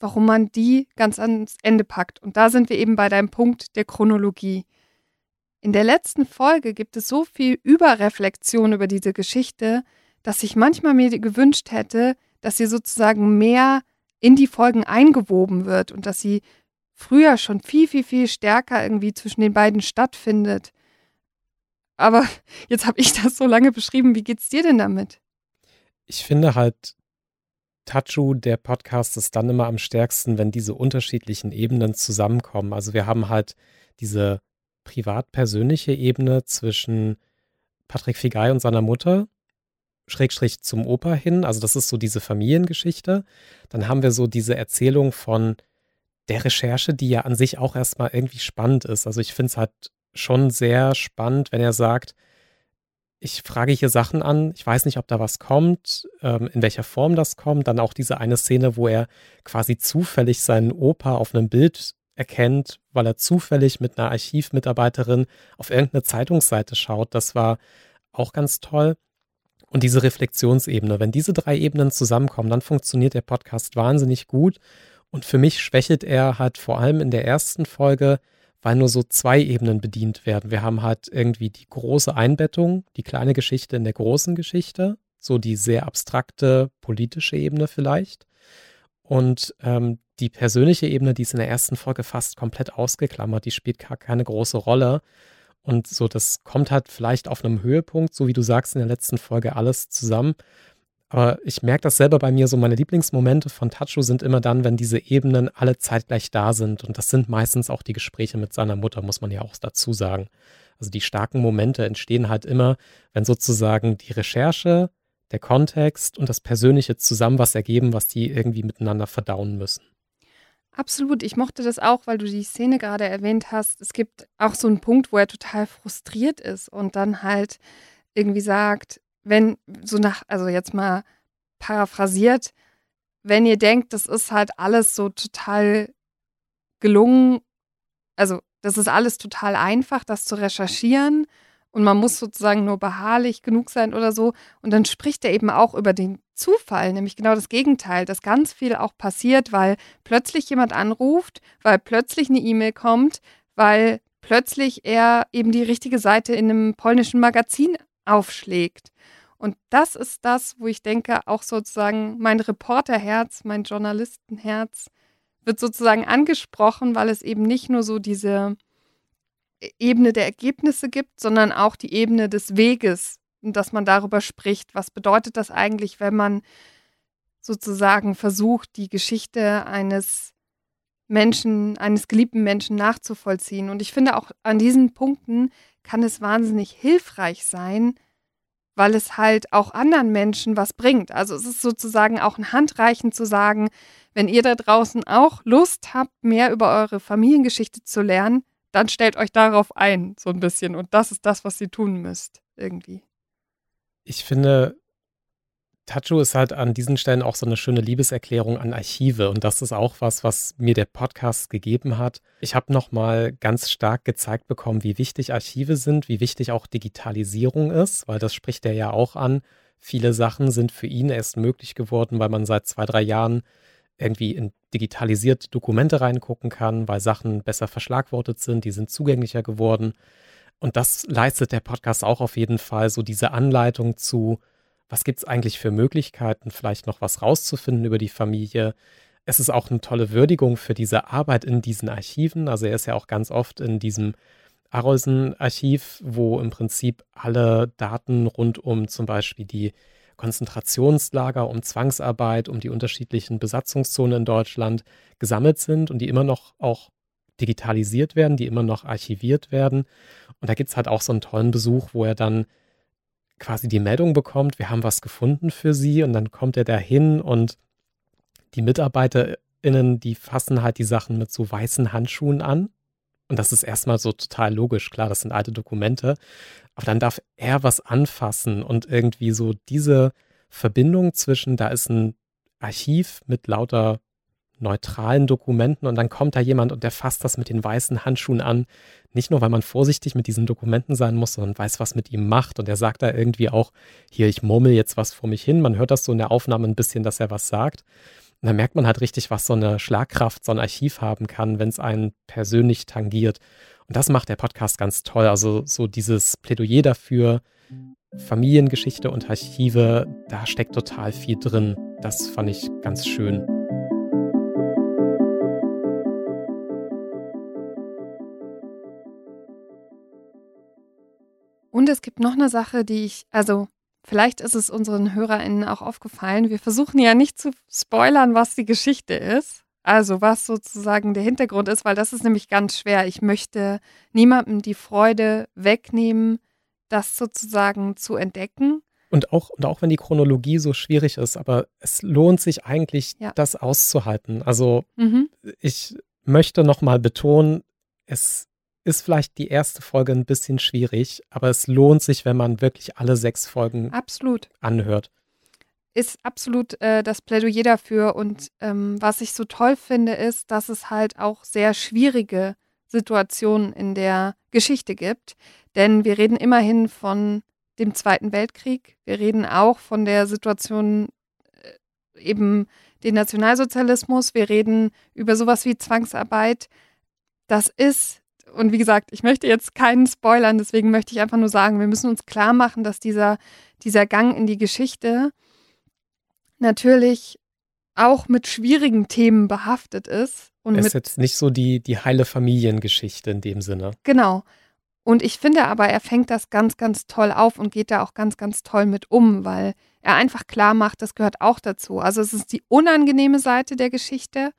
warum man die ganz ans Ende packt. Und da sind wir eben bei deinem Punkt der Chronologie. In der letzten Folge gibt es so viel Überreflexion über diese Geschichte, dass ich manchmal mir gewünscht hätte, dass sie sozusagen mehr in die Folgen eingewoben wird und dass sie früher schon viel, viel, viel stärker irgendwie zwischen den beiden stattfindet. Aber jetzt habe ich das so lange beschrieben. Wie geht's dir denn damit? Ich finde halt, Tachu, der Podcast ist dann immer am stärksten, wenn diese unterschiedlichen Ebenen zusammenkommen. Also wir haben halt diese privat-persönliche Ebene zwischen Patrick Figay und seiner Mutter, Schrägstrich zum Opa hin. Also das ist so diese Familiengeschichte. Dann haben wir so diese Erzählung von der Recherche, die ja an sich auch erstmal irgendwie spannend ist. Also ich finde es halt schon sehr spannend, wenn er sagt, ich frage hier Sachen an, ich weiß nicht, ob da was kommt, ähm, in welcher Form das kommt. Dann auch diese eine Szene, wo er quasi zufällig seinen Opa auf einem Bild erkennt, weil er zufällig mit einer Archivmitarbeiterin auf irgendeine Zeitungsseite schaut. Das war auch ganz toll. Und diese Reflexionsebene, wenn diese drei Ebenen zusammenkommen, dann funktioniert der Podcast wahnsinnig gut. Und für mich schwächelt er halt vor allem in der ersten Folge, weil nur so zwei Ebenen bedient werden. Wir haben halt irgendwie die große Einbettung, die kleine Geschichte in der großen Geschichte, so die sehr abstrakte politische Ebene vielleicht. Und ähm, die persönliche Ebene, die ist in der ersten Folge fast komplett ausgeklammert, die spielt gar keine große Rolle. Und so, das kommt halt vielleicht auf einem Höhepunkt, so wie du sagst in der letzten Folge, alles zusammen. Aber ich merke das selber bei mir, so meine Lieblingsmomente von Tacho sind immer dann, wenn diese Ebenen alle zeitgleich da sind. Und das sind meistens auch die Gespräche mit seiner Mutter, muss man ja auch dazu sagen. Also die starken Momente entstehen halt immer, wenn sozusagen die Recherche, der Kontext und das Persönliche zusammen was ergeben, was die irgendwie miteinander verdauen müssen. Absolut, ich mochte das auch, weil du die Szene gerade erwähnt hast. Es gibt auch so einen Punkt, wo er total frustriert ist und dann halt irgendwie sagt, wenn so nach, also jetzt mal paraphrasiert, wenn ihr denkt, das ist halt alles so total gelungen, also das ist alles total einfach, das zu recherchieren und man muss sozusagen nur beharrlich genug sein oder so. Und dann spricht er eben auch über den Zufall, nämlich genau das Gegenteil, dass ganz viel auch passiert, weil plötzlich jemand anruft, weil plötzlich eine E-Mail kommt, weil plötzlich er eben die richtige Seite in einem polnischen Magazin aufschlägt. Und das ist das, wo ich denke, auch sozusagen mein Reporterherz, mein Journalistenherz wird sozusagen angesprochen, weil es eben nicht nur so diese Ebene der Ergebnisse gibt, sondern auch die Ebene des Weges dass man darüber spricht. Was bedeutet das eigentlich, wenn man sozusagen versucht, die Geschichte eines Menschen, eines geliebten Menschen nachzuvollziehen. Und ich finde auch an diesen Punkten kann es wahnsinnig hilfreich sein, weil es halt auch anderen Menschen was bringt. Also es ist sozusagen auch ein Handreichen zu sagen, wenn ihr da draußen auch Lust habt, mehr über eure Familiengeschichte zu lernen, dann stellt euch darauf ein, so ein bisschen. Und das ist das, was ihr tun müsst, irgendwie. Ich finde, Tacho ist halt an diesen Stellen auch so eine schöne Liebeserklärung an Archive und das ist auch was, was mir der Podcast gegeben hat. Ich habe nochmal ganz stark gezeigt bekommen, wie wichtig Archive sind, wie wichtig auch Digitalisierung ist, weil das spricht er ja auch an. Viele Sachen sind für ihn erst möglich geworden, weil man seit zwei, drei Jahren irgendwie in digitalisierte Dokumente reingucken kann, weil Sachen besser verschlagwortet sind, die sind zugänglicher geworden. Und das leistet der Podcast auch auf jeden Fall, so diese Anleitung zu, was gibt es eigentlich für Möglichkeiten, vielleicht noch was rauszufinden über die Familie. Es ist auch eine tolle Würdigung für diese Arbeit in diesen Archiven. Also er ist ja auch ganz oft in diesem Arolsen-Archiv, wo im Prinzip alle Daten rund um zum Beispiel die Konzentrationslager, um Zwangsarbeit, um die unterschiedlichen Besatzungszonen in Deutschland gesammelt sind und die immer noch auch digitalisiert werden, die immer noch archiviert werden. Und da gibt es halt auch so einen tollen Besuch, wo er dann quasi die Meldung bekommt, wir haben was gefunden für sie und dann kommt er dahin und die MitarbeiterInnen, die fassen halt die Sachen mit so weißen Handschuhen an. Und das ist erstmal so total logisch, klar, das sind alte Dokumente. Aber dann darf er was anfassen und irgendwie so diese Verbindung zwischen, da ist ein Archiv mit lauter neutralen Dokumenten und dann kommt da jemand und der fasst das mit den weißen Handschuhen an. Nicht nur, weil man vorsichtig mit diesen Dokumenten sein muss, sondern weiß, was mit ihm macht. Und er sagt da irgendwie auch, hier, ich murmel jetzt was vor mich hin. Man hört das so in der Aufnahme ein bisschen, dass er was sagt. Und dann merkt man halt richtig, was so eine Schlagkraft so ein Archiv haben kann, wenn es einen persönlich tangiert. Und das macht der Podcast ganz toll. Also so dieses Plädoyer dafür, Familiengeschichte und Archive, da steckt total viel drin. Das fand ich ganz schön. Und es gibt noch eine Sache, die ich, also vielleicht ist es unseren HörerInnen auch aufgefallen. Wir versuchen ja nicht zu spoilern, was die Geschichte ist. Also was sozusagen der Hintergrund ist, weil das ist nämlich ganz schwer. Ich möchte niemandem die Freude wegnehmen, das sozusagen zu entdecken. Und auch, und auch wenn die Chronologie so schwierig ist, aber es lohnt sich eigentlich, ja. das auszuhalten. Also mhm. ich möchte nochmal betonen, es ist vielleicht die erste Folge ein bisschen schwierig, aber es lohnt sich, wenn man wirklich alle sechs Folgen absolut. anhört. Ist absolut äh, das Plädoyer dafür. Und ähm, was ich so toll finde, ist, dass es halt auch sehr schwierige Situationen in der Geschichte gibt. Denn wir reden immerhin von dem Zweiten Weltkrieg. Wir reden auch von der Situation äh, eben den Nationalsozialismus. Wir reden über sowas wie Zwangsarbeit. Das ist und wie gesagt, ich möchte jetzt keinen spoilern, deswegen möchte ich einfach nur sagen, wir müssen uns klar machen, dass dieser, dieser Gang in die Geschichte natürlich auch mit schwierigen Themen behaftet ist. Und es ist jetzt nicht so die, die heile Familiengeschichte in dem Sinne. Genau. Und ich finde aber, er fängt das ganz, ganz toll auf und geht da auch ganz, ganz toll mit um, weil er einfach klar macht, das gehört auch dazu. Also es ist die unangenehme Seite der Geschichte,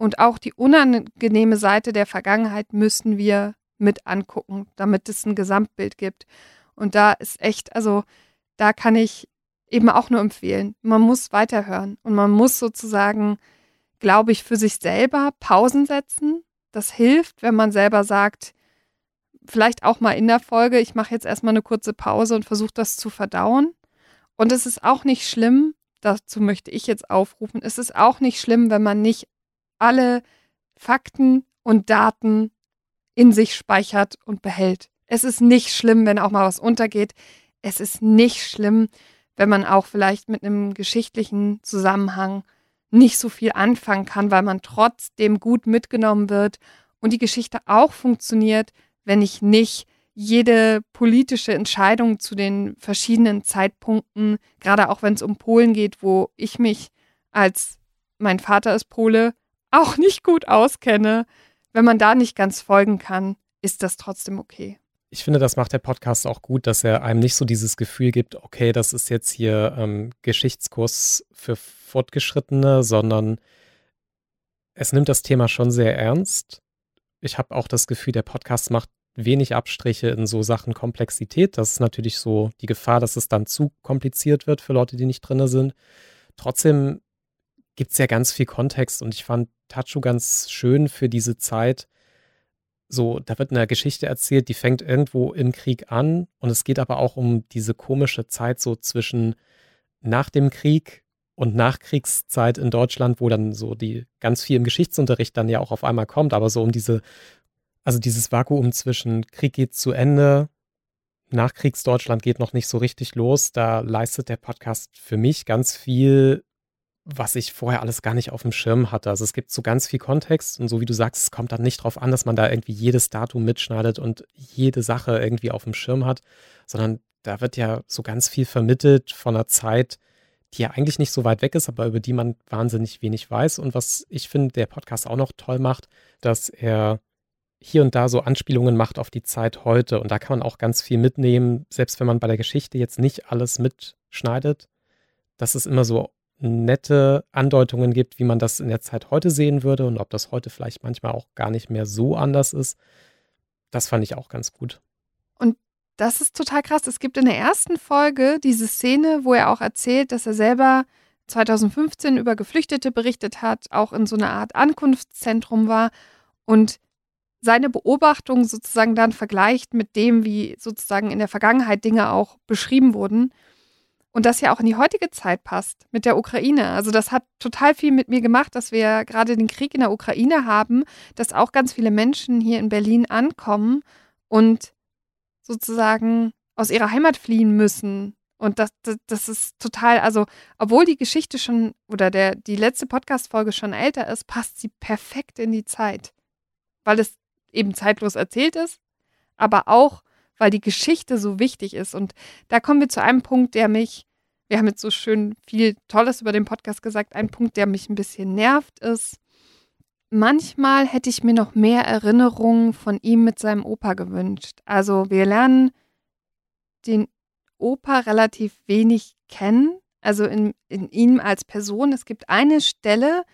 und auch die unangenehme Seite der Vergangenheit müssen wir mit angucken, damit es ein Gesamtbild gibt. Und da ist echt, also da kann ich eben auch nur empfehlen, man muss weiterhören und man muss sozusagen, glaube ich, für sich selber Pausen setzen. Das hilft, wenn man selber sagt, vielleicht auch mal in der Folge, ich mache jetzt erstmal eine kurze Pause und versuche das zu verdauen. Und es ist auch nicht schlimm, dazu möchte ich jetzt aufrufen, es ist auch nicht schlimm, wenn man nicht alle Fakten und Daten in sich speichert und behält. Es ist nicht schlimm, wenn auch mal was untergeht. Es ist nicht schlimm, wenn man auch vielleicht mit einem geschichtlichen Zusammenhang nicht so viel anfangen kann, weil man trotzdem gut mitgenommen wird und die Geschichte auch funktioniert, wenn ich nicht jede politische Entscheidung zu den verschiedenen Zeitpunkten, gerade auch wenn es um Polen geht, wo ich mich als mein Vater ist Pole, auch nicht gut auskenne, wenn man da nicht ganz folgen kann, ist das trotzdem okay. Ich finde, das macht der Podcast auch gut, dass er einem nicht so dieses Gefühl gibt, okay, das ist jetzt hier ähm, Geschichtskurs für Fortgeschrittene, sondern es nimmt das Thema schon sehr ernst. Ich habe auch das Gefühl, der Podcast macht wenig Abstriche in so Sachen Komplexität. Das ist natürlich so die Gefahr, dass es dann zu kompliziert wird für Leute, die nicht drin sind. Trotzdem gibt es ja ganz viel Kontext und ich fand Tachu ganz schön für diese Zeit. So, da wird eine Geschichte erzählt, die fängt irgendwo im Krieg an und es geht aber auch um diese komische Zeit so zwischen nach dem Krieg und Nachkriegszeit in Deutschland, wo dann so die ganz viel im Geschichtsunterricht dann ja auch auf einmal kommt, aber so um diese also dieses Vakuum zwischen Krieg geht zu Ende, Nachkriegsdeutschland geht noch nicht so richtig los, da leistet der Podcast für mich ganz viel, was ich vorher alles gar nicht auf dem Schirm hatte. Also es gibt so ganz viel Kontext und so wie du sagst, es kommt dann nicht darauf an, dass man da irgendwie jedes Datum mitschneidet und jede Sache irgendwie auf dem Schirm hat, sondern da wird ja so ganz viel vermittelt von einer Zeit, die ja eigentlich nicht so weit weg ist, aber über die man wahnsinnig wenig weiß. Und was ich finde, der Podcast auch noch toll macht, dass er hier und da so Anspielungen macht auf die Zeit heute. Und da kann man auch ganz viel mitnehmen, selbst wenn man bei der Geschichte jetzt nicht alles mitschneidet, dass es immer so nette Andeutungen gibt, wie man das in der Zeit heute sehen würde und ob das heute vielleicht manchmal auch gar nicht mehr so anders ist. Das fand ich auch ganz gut. Und das ist total krass. Es gibt in der ersten Folge diese Szene, wo er auch erzählt, dass er selber 2015 über Geflüchtete berichtet hat, auch in so einer Art Ankunftszentrum war und seine Beobachtung sozusagen dann vergleicht mit dem, wie sozusagen in der Vergangenheit Dinge auch beschrieben wurden. Und das ja auch in die heutige Zeit passt mit der Ukraine. Also das hat total viel mit mir gemacht, dass wir gerade den Krieg in der Ukraine haben, dass auch ganz viele Menschen hier in Berlin ankommen und sozusagen aus ihrer Heimat fliehen müssen. Und das, das, das ist total, also obwohl die Geschichte schon oder der, die letzte Podcast-Folge schon älter ist, passt sie perfekt in die Zeit. Weil es eben zeitlos erzählt ist, aber auch, weil die Geschichte so wichtig ist. Und da kommen wir zu einem Punkt, der mich, wir haben jetzt so schön viel Tolles über den Podcast gesagt, ein Punkt, der mich ein bisschen nervt, ist, manchmal hätte ich mir noch mehr Erinnerungen von ihm mit seinem Opa gewünscht. Also wir lernen den Opa relativ wenig kennen, also in, in ihm als Person. Es gibt eine Stelle,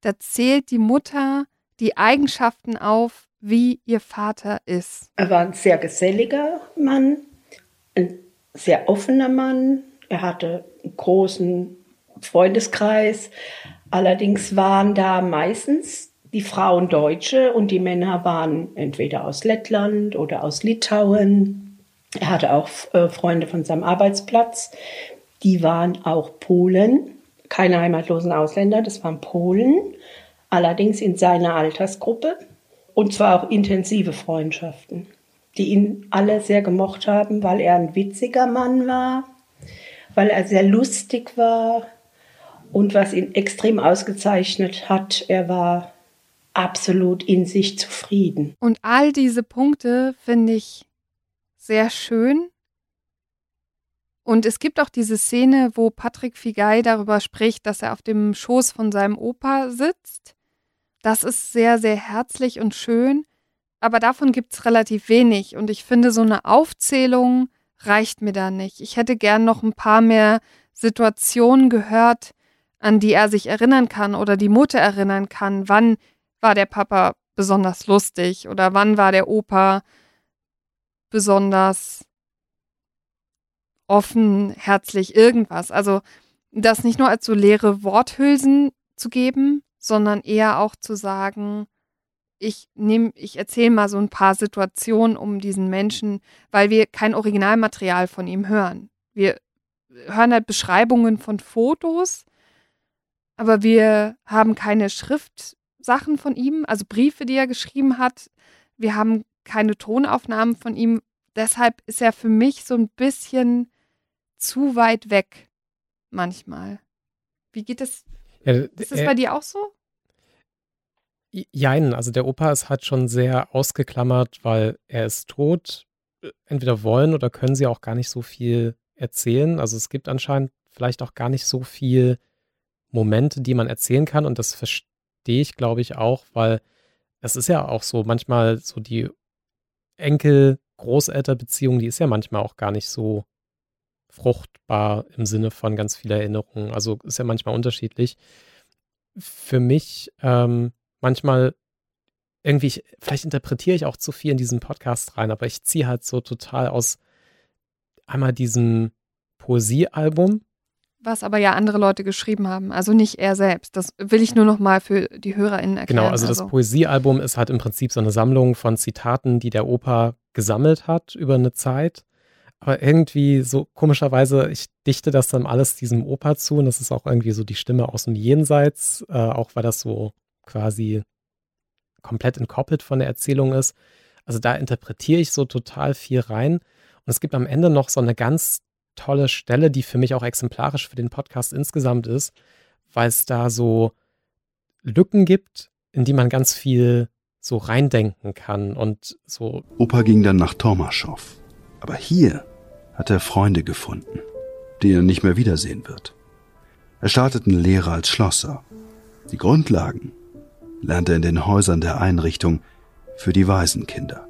da zählt die Mutter die Eigenschaften auf, wie ihr Vater ist. Er war ein sehr geselliger Mann, ein sehr offener Mann. Er hatte einen großen Freundeskreis. Allerdings waren da meistens die Frauen Deutsche und die Männer waren entweder aus Lettland oder aus Litauen. Er hatte auch äh, Freunde von seinem Arbeitsplatz. Die waren auch Polen, keine heimatlosen Ausländer, das waren Polen, allerdings in seiner Altersgruppe. Und zwar auch intensive Freundschaften, die ihn alle sehr gemocht haben, weil er ein witziger Mann war, weil er sehr lustig war und was ihn extrem ausgezeichnet hat, er war absolut in sich zufrieden. Und all diese Punkte finde ich sehr schön. Und es gibt auch diese Szene, wo Patrick Figay darüber spricht, dass er auf dem Schoß von seinem Opa sitzt das ist sehr, sehr herzlich und schön, aber davon gibt es relativ wenig. Und ich finde, so eine Aufzählung reicht mir da nicht. Ich hätte gern noch ein paar mehr Situationen gehört, an die er sich erinnern kann oder die Mutter erinnern kann. Wann war der Papa besonders lustig oder wann war der Opa besonders offen, herzlich, irgendwas. Also das nicht nur als so leere Worthülsen zu geben, sondern eher auch zu sagen, ich nehme, ich erzähle mal so ein paar Situationen um diesen Menschen, weil wir kein Originalmaterial von ihm hören. Wir hören halt Beschreibungen von Fotos, aber wir haben keine Schriftsachen von ihm, also Briefe, die er geschrieben hat. Wir haben keine Tonaufnahmen von ihm. Deshalb ist er für mich so ein bisschen zu weit weg manchmal. Wie geht es ja, ist das äh, bei dir auch so? Jein, also der Opa ist halt schon sehr ausgeklammert, weil er ist tot. Entweder wollen oder können sie auch gar nicht so viel erzählen. Also es gibt anscheinend vielleicht auch gar nicht so viel Momente, die man erzählen kann. Und das verstehe ich, glaube ich, auch, weil es ist ja auch so, manchmal so die Enkel-Großelter-Beziehung, die ist ja manchmal auch gar nicht so fruchtbar im Sinne von ganz viel Erinnerungen. Also ist ja manchmal unterschiedlich. Für mich ähm, manchmal irgendwie, ich, vielleicht interpretiere ich auch zu viel in diesen Podcast rein, aber ich ziehe halt so total aus einmal diesem Poesiealbum. Was aber ja andere Leute geschrieben haben, also nicht er selbst. Das will ich nur noch mal für die HörerInnen erklären. Genau, also, also das Poesiealbum ist halt im Prinzip so eine Sammlung von Zitaten, die der Opa gesammelt hat über eine Zeit. Aber irgendwie so komischerweise, ich dichte das dann alles diesem Opa zu und das ist auch irgendwie so die Stimme aus dem Jenseits, äh, auch weil das so quasi komplett entkoppelt von der Erzählung ist. Also da interpretiere ich so total viel rein. Und es gibt am Ende noch so eine ganz tolle Stelle, die für mich auch exemplarisch für den Podcast insgesamt ist, weil es da so Lücken gibt, in die man ganz viel so reindenken kann und so. Opa ging dann nach Tormaschow. Aber hier hat er Freunde gefunden, die er nicht mehr wiedersehen wird. Er startete eine Lehre als Schlosser. Die Grundlagen lernt er in den Häusern der Einrichtung für die Waisenkinder.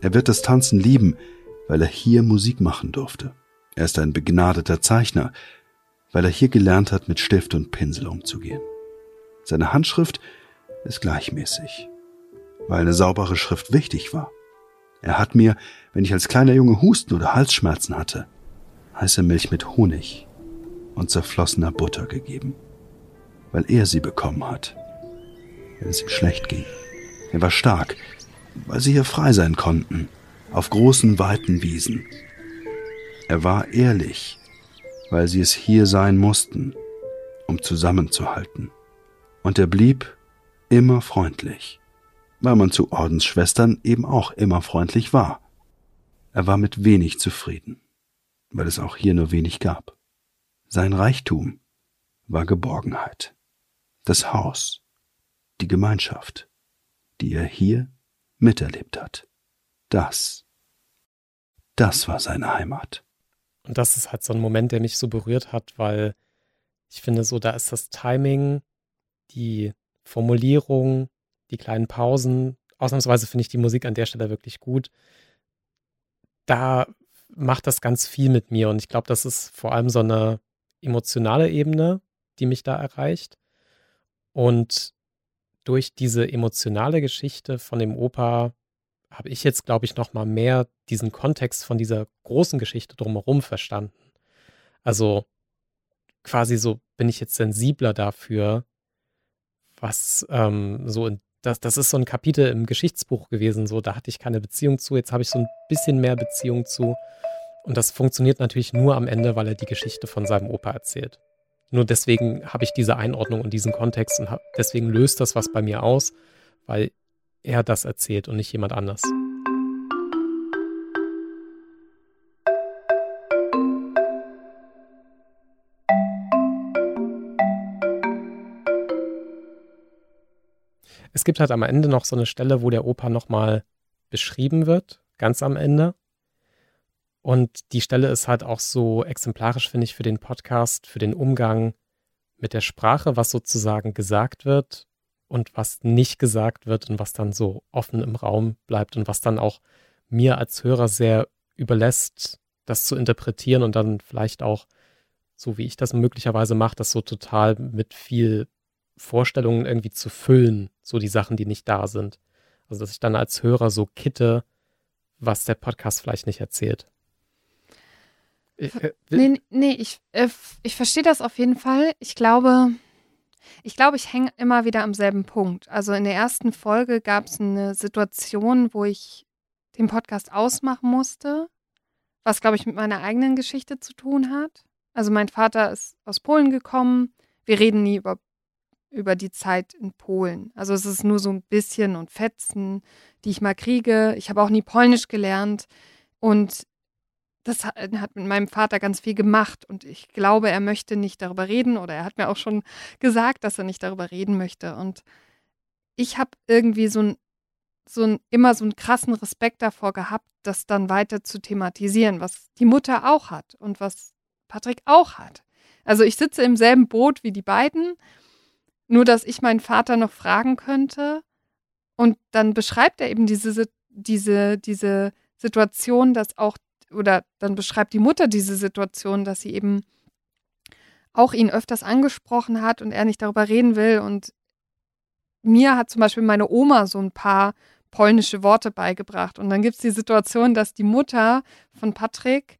Er wird das Tanzen lieben, weil er hier Musik machen durfte. Er ist ein begnadeter Zeichner, weil er hier gelernt hat, mit Stift und Pinsel umzugehen. Seine Handschrift ist gleichmäßig, weil eine saubere Schrift wichtig war. Er hat mir, wenn ich als kleiner Junge Husten oder Halsschmerzen hatte, heiße Milch mit Honig und zerflossener Butter gegeben, weil er sie bekommen hat wenn es ihm schlecht ging. Er war stark, weil sie hier frei sein konnten, auf großen, weiten Wiesen. Er war ehrlich, weil sie es hier sein mussten, um zusammenzuhalten. Und er blieb immer freundlich, weil man zu Ordensschwestern eben auch immer freundlich war. Er war mit wenig zufrieden, weil es auch hier nur wenig gab. Sein Reichtum war Geborgenheit. Das Haus, die Gemeinschaft, die er hier miterlebt hat. Das, das war seine Heimat. Und das ist halt so ein Moment, der mich so berührt hat, weil ich finde, so da ist das Timing, die Formulierung, die kleinen Pausen. Ausnahmsweise finde ich die Musik an der Stelle wirklich gut. Da macht das ganz viel mit mir und ich glaube, das ist vor allem so eine emotionale Ebene, die mich da erreicht. Und durch diese emotionale Geschichte von dem Opa habe ich jetzt, glaube ich, noch mal mehr diesen Kontext von dieser großen Geschichte drumherum verstanden. Also quasi so bin ich jetzt sensibler dafür, was ähm, so in, das, das ist so ein Kapitel im Geschichtsbuch gewesen, so da hatte ich keine Beziehung zu, jetzt habe ich so ein bisschen mehr Beziehung zu. Und das funktioniert natürlich nur am Ende, weil er die Geschichte von seinem Opa erzählt. Nur deswegen habe ich diese Einordnung und diesen Kontext und deswegen löst das was bei mir aus, weil er das erzählt und nicht jemand anders. Es gibt halt am Ende noch so eine Stelle, wo der Opa nochmal beschrieben wird, ganz am Ende. Und die Stelle ist halt auch so exemplarisch, finde ich, für den Podcast, für den Umgang mit der Sprache, was sozusagen gesagt wird und was nicht gesagt wird und was dann so offen im Raum bleibt und was dann auch mir als Hörer sehr überlässt, das zu interpretieren und dann vielleicht auch, so wie ich das möglicherweise mache, das so total mit viel Vorstellungen irgendwie zu füllen, so die Sachen, die nicht da sind. Also dass ich dann als Hörer so kitte, was der Podcast vielleicht nicht erzählt. Äh, äh, nee, nee, ich, äh, ich verstehe das auf jeden Fall. Ich glaube, ich glaube, ich hänge immer wieder am selben Punkt. Also in der ersten Folge gab es eine Situation, wo ich den Podcast ausmachen musste, was, glaube ich, mit meiner eigenen Geschichte zu tun hat. Also mein Vater ist aus Polen gekommen. Wir reden nie über, über die Zeit in Polen. Also es ist nur so ein bisschen und Fetzen, die ich mal kriege. Ich habe auch nie Polnisch gelernt. Und das äh, hat mit meinem Vater ganz viel gemacht und ich glaube, er möchte nicht darüber reden oder er hat mir auch schon gesagt, dass er nicht darüber reden möchte. Und ich habe irgendwie so ein, so ein, immer so einen krassen Respekt davor gehabt, das dann weiter zu thematisieren, was die Mutter auch hat und was Patrick auch hat. Also ich sitze im selben Boot wie die beiden, nur dass ich meinen Vater noch fragen könnte und dann beschreibt er eben diese, diese, diese Situation, dass auch oder dann beschreibt die Mutter diese Situation, dass sie eben auch ihn öfters angesprochen hat und er nicht darüber reden will. Und mir hat zum Beispiel meine Oma so ein paar polnische Worte beigebracht. Und dann gibt es die Situation, dass die Mutter von Patrick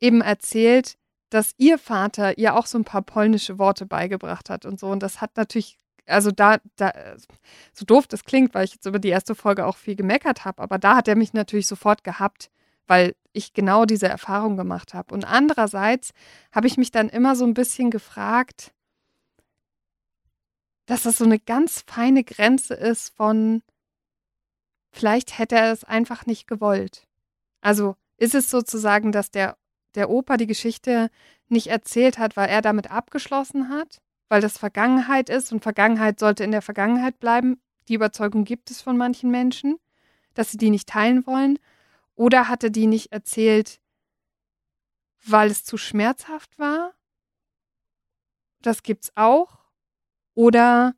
eben erzählt, dass ihr Vater ihr auch so ein paar polnische Worte beigebracht hat und so. Und das hat natürlich, also da, da so doof das klingt, weil ich jetzt über die erste Folge auch viel gemeckert habe, aber da hat er mich natürlich sofort gehabt, weil ich genau diese Erfahrung gemacht habe. Und andererseits habe ich mich dann immer so ein bisschen gefragt, dass das so eine ganz feine Grenze ist von, vielleicht hätte er es einfach nicht gewollt. Also ist es sozusagen, dass der, der Opa die Geschichte nicht erzählt hat, weil er damit abgeschlossen hat, weil das Vergangenheit ist und Vergangenheit sollte in der Vergangenheit bleiben. Die Überzeugung gibt es von manchen Menschen, dass sie die nicht teilen wollen. Oder hat er die nicht erzählt, weil es zu schmerzhaft war? Das gibt's auch. Oder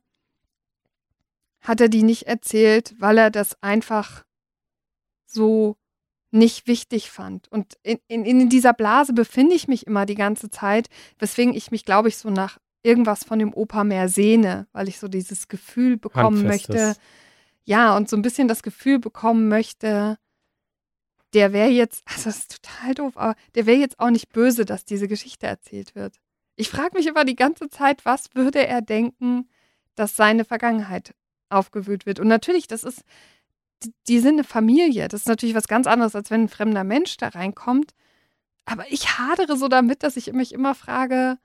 hat er die nicht erzählt, weil er das einfach so nicht wichtig fand. Und in, in, in dieser Blase befinde ich mich immer die ganze Zeit, weswegen ich mich, glaube ich, so nach irgendwas von dem Opa mehr sehne, weil ich so dieses Gefühl bekommen Handfestes. möchte. Ja, und so ein bisschen das Gefühl bekommen möchte, der wäre jetzt, also das ist total doof, aber der wäre jetzt auch nicht böse, dass diese Geschichte erzählt wird. Ich frage mich immer die ganze Zeit, was würde er denken, dass seine Vergangenheit aufgewühlt wird. Und natürlich, das ist, die, sind eine Familie. Das ist natürlich was ganz anderes, als wenn ein fremder Mensch da reinkommt. Aber ich hadere so damit, dass ich mich immer frage,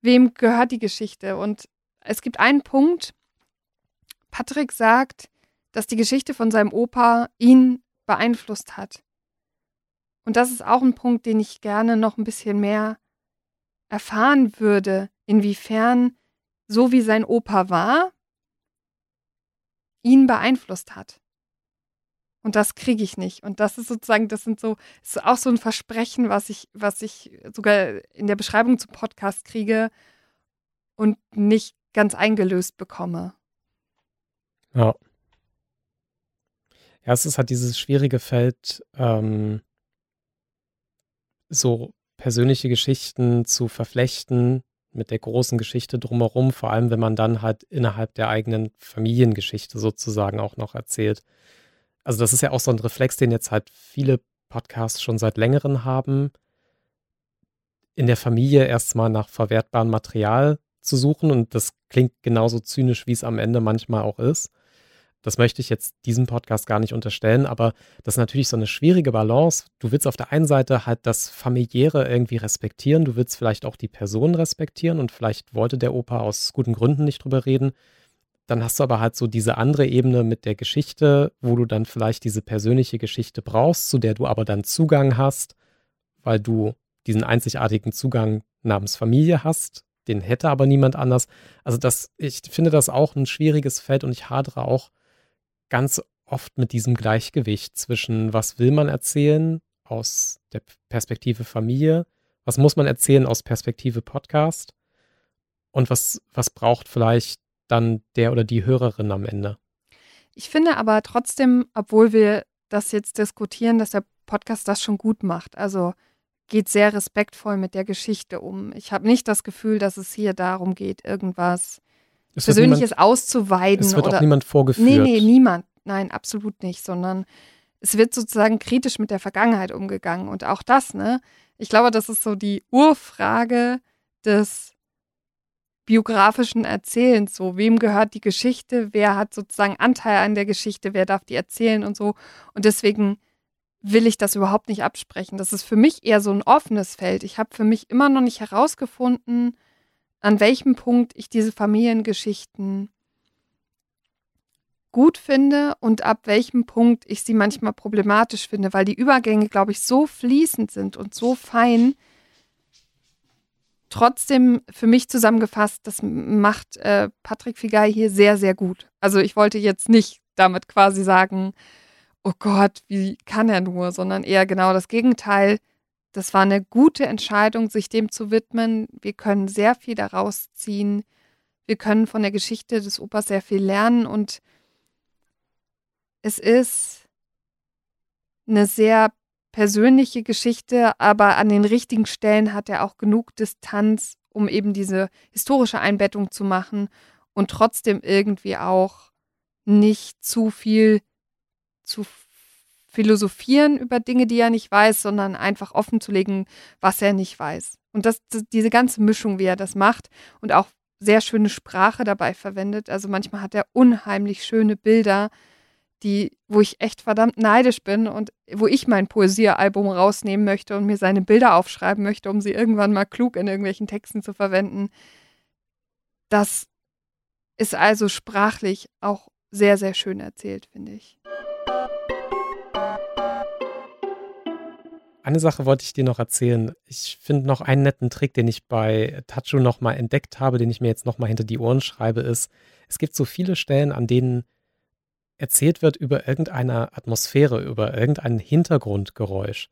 wem gehört die Geschichte? Und es gibt einen Punkt, Patrick sagt, dass die Geschichte von seinem Opa ihn beeinflusst hat. Und das ist auch ein Punkt, den ich gerne noch ein bisschen mehr erfahren würde, inwiefern so wie sein Opa war, ihn beeinflusst hat. Und das kriege ich nicht. Und das ist sozusagen, das sind so, ist auch so ein Versprechen, was ich, was ich sogar in der Beschreibung zum Podcast kriege und nicht ganz eingelöst bekomme. Ja. Ja, es ist halt dieses schwierige Feld, ähm, so persönliche Geschichten zu verflechten mit der großen Geschichte drumherum, vor allem wenn man dann halt innerhalb der eigenen Familiengeschichte sozusagen auch noch erzählt. Also das ist ja auch so ein Reflex, den jetzt halt viele Podcasts schon seit längerem haben, in der Familie erstmal nach verwertbarem Material zu suchen und das klingt genauso zynisch, wie es am Ende manchmal auch ist. Das möchte ich jetzt diesem Podcast gar nicht unterstellen, aber das ist natürlich so eine schwierige Balance. Du willst auf der einen Seite halt das Familiäre irgendwie respektieren, du willst vielleicht auch die Person respektieren und vielleicht wollte der Opa aus guten Gründen nicht drüber reden. Dann hast du aber halt so diese andere Ebene mit der Geschichte, wo du dann vielleicht diese persönliche Geschichte brauchst, zu der du aber dann Zugang hast, weil du diesen einzigartigen Zugang namens Familie hast. Den hätte aber niemand anders. Also das, ich finde das auch ein schwieriges Feld und ich hadere auch ganz oft mit diesem Gleichgewicht zwischen, was will man erzählen aus der Perspektive Familie, was muss man erzählen aus Perspektive Podcast und was, was braucht vielleicht dann der oder die Hörerin am Ende. Ich finde aber trotzdem, obwohl wir das jetzt diskutieren, dass der Podcast das schon gut macht. Also geht sehr respektvoll mit der Geschichte um. Ich habe nicht das Gefühl, dass es hier darum geht, irgendwas Persönliches niemand, auszuweiden. Es wird oder, auch niemand vorgeführt. Nee, nee, niemand. Nein, absolut nicht, sondern es wird sozusagen kritisch mit der Vergangenheit umgegangen. Und auch das, ne? Ich glaube, das ist so die Urfrage des biografischen Erzählens. So, wem gehört die Geschichte? Wer hat sozusagen Anteil an der Geschichte? Wer darf die erzählen und so? Und deswegen will ich das überhaupt nicht absprechen. Das ist für mich eher so ein offenes Feld. Ich habe für mich immer noch nicht herausgefunden, an welchem Punkt ich diese Familiengeschichten gut finde und ab welchem Punkt ich sie manchmal problematisch finde, weil die Übergänge, glaube ich, so fließend sind und so fein. Trotzdem für mich zusammengefasst, das macht äh, Patrick Figay hier sehr, sehr gut. Also ich wollte jetzt nicht damit quasi sagen, oh Gott, wie kann er nur, sondern eher genau das Gegenteil. Das war eine gute Entscheidung, sich dem zu widmen. Wir können sehr viel daraus ziehen. Wir können von der Geschichte des Opas sehr viel lernen und es ist eine sehr persönliche Geschichte, aber an den richtigen Stellen hat er auch genug Distanz, um eben diese historische Einbettung zu machen und trotzdem irgendwie auch nicht zu viel zu philosophieren über Dinge, die er nicht weiß, sondern einfach offen zu legen, was er nicht weiß. Und das, diese ganze Mischung, wie er das macht und auch sehr schöne Sprache dabei verwendet. Also manchmal hat er unheimlich schöne Bilder, die, wo ich echt verdammt neidisch bin und wo ich mein Poesiealbum rausnehmen möchte und mir seine Bilder aufschreiben möchte, um sie irgendwann mal klug in irgendwelchen Texten zu verwenden. Das ist also sprachlich auch sehr, sehr schön erzählt, finde ich. Eine Sache wollte ich dir noch erzählen. Ich finde noch einen netten Trick, den ich bei Tachu noch mal entdeckt habe, den ich mir jetzt noch mal hinter die Ohren schreibe, ist, es gibt so viele Stellen, an denen erzählt wird über irgendeine Atmosphäre, über irgendein Hintergrundgeräusch.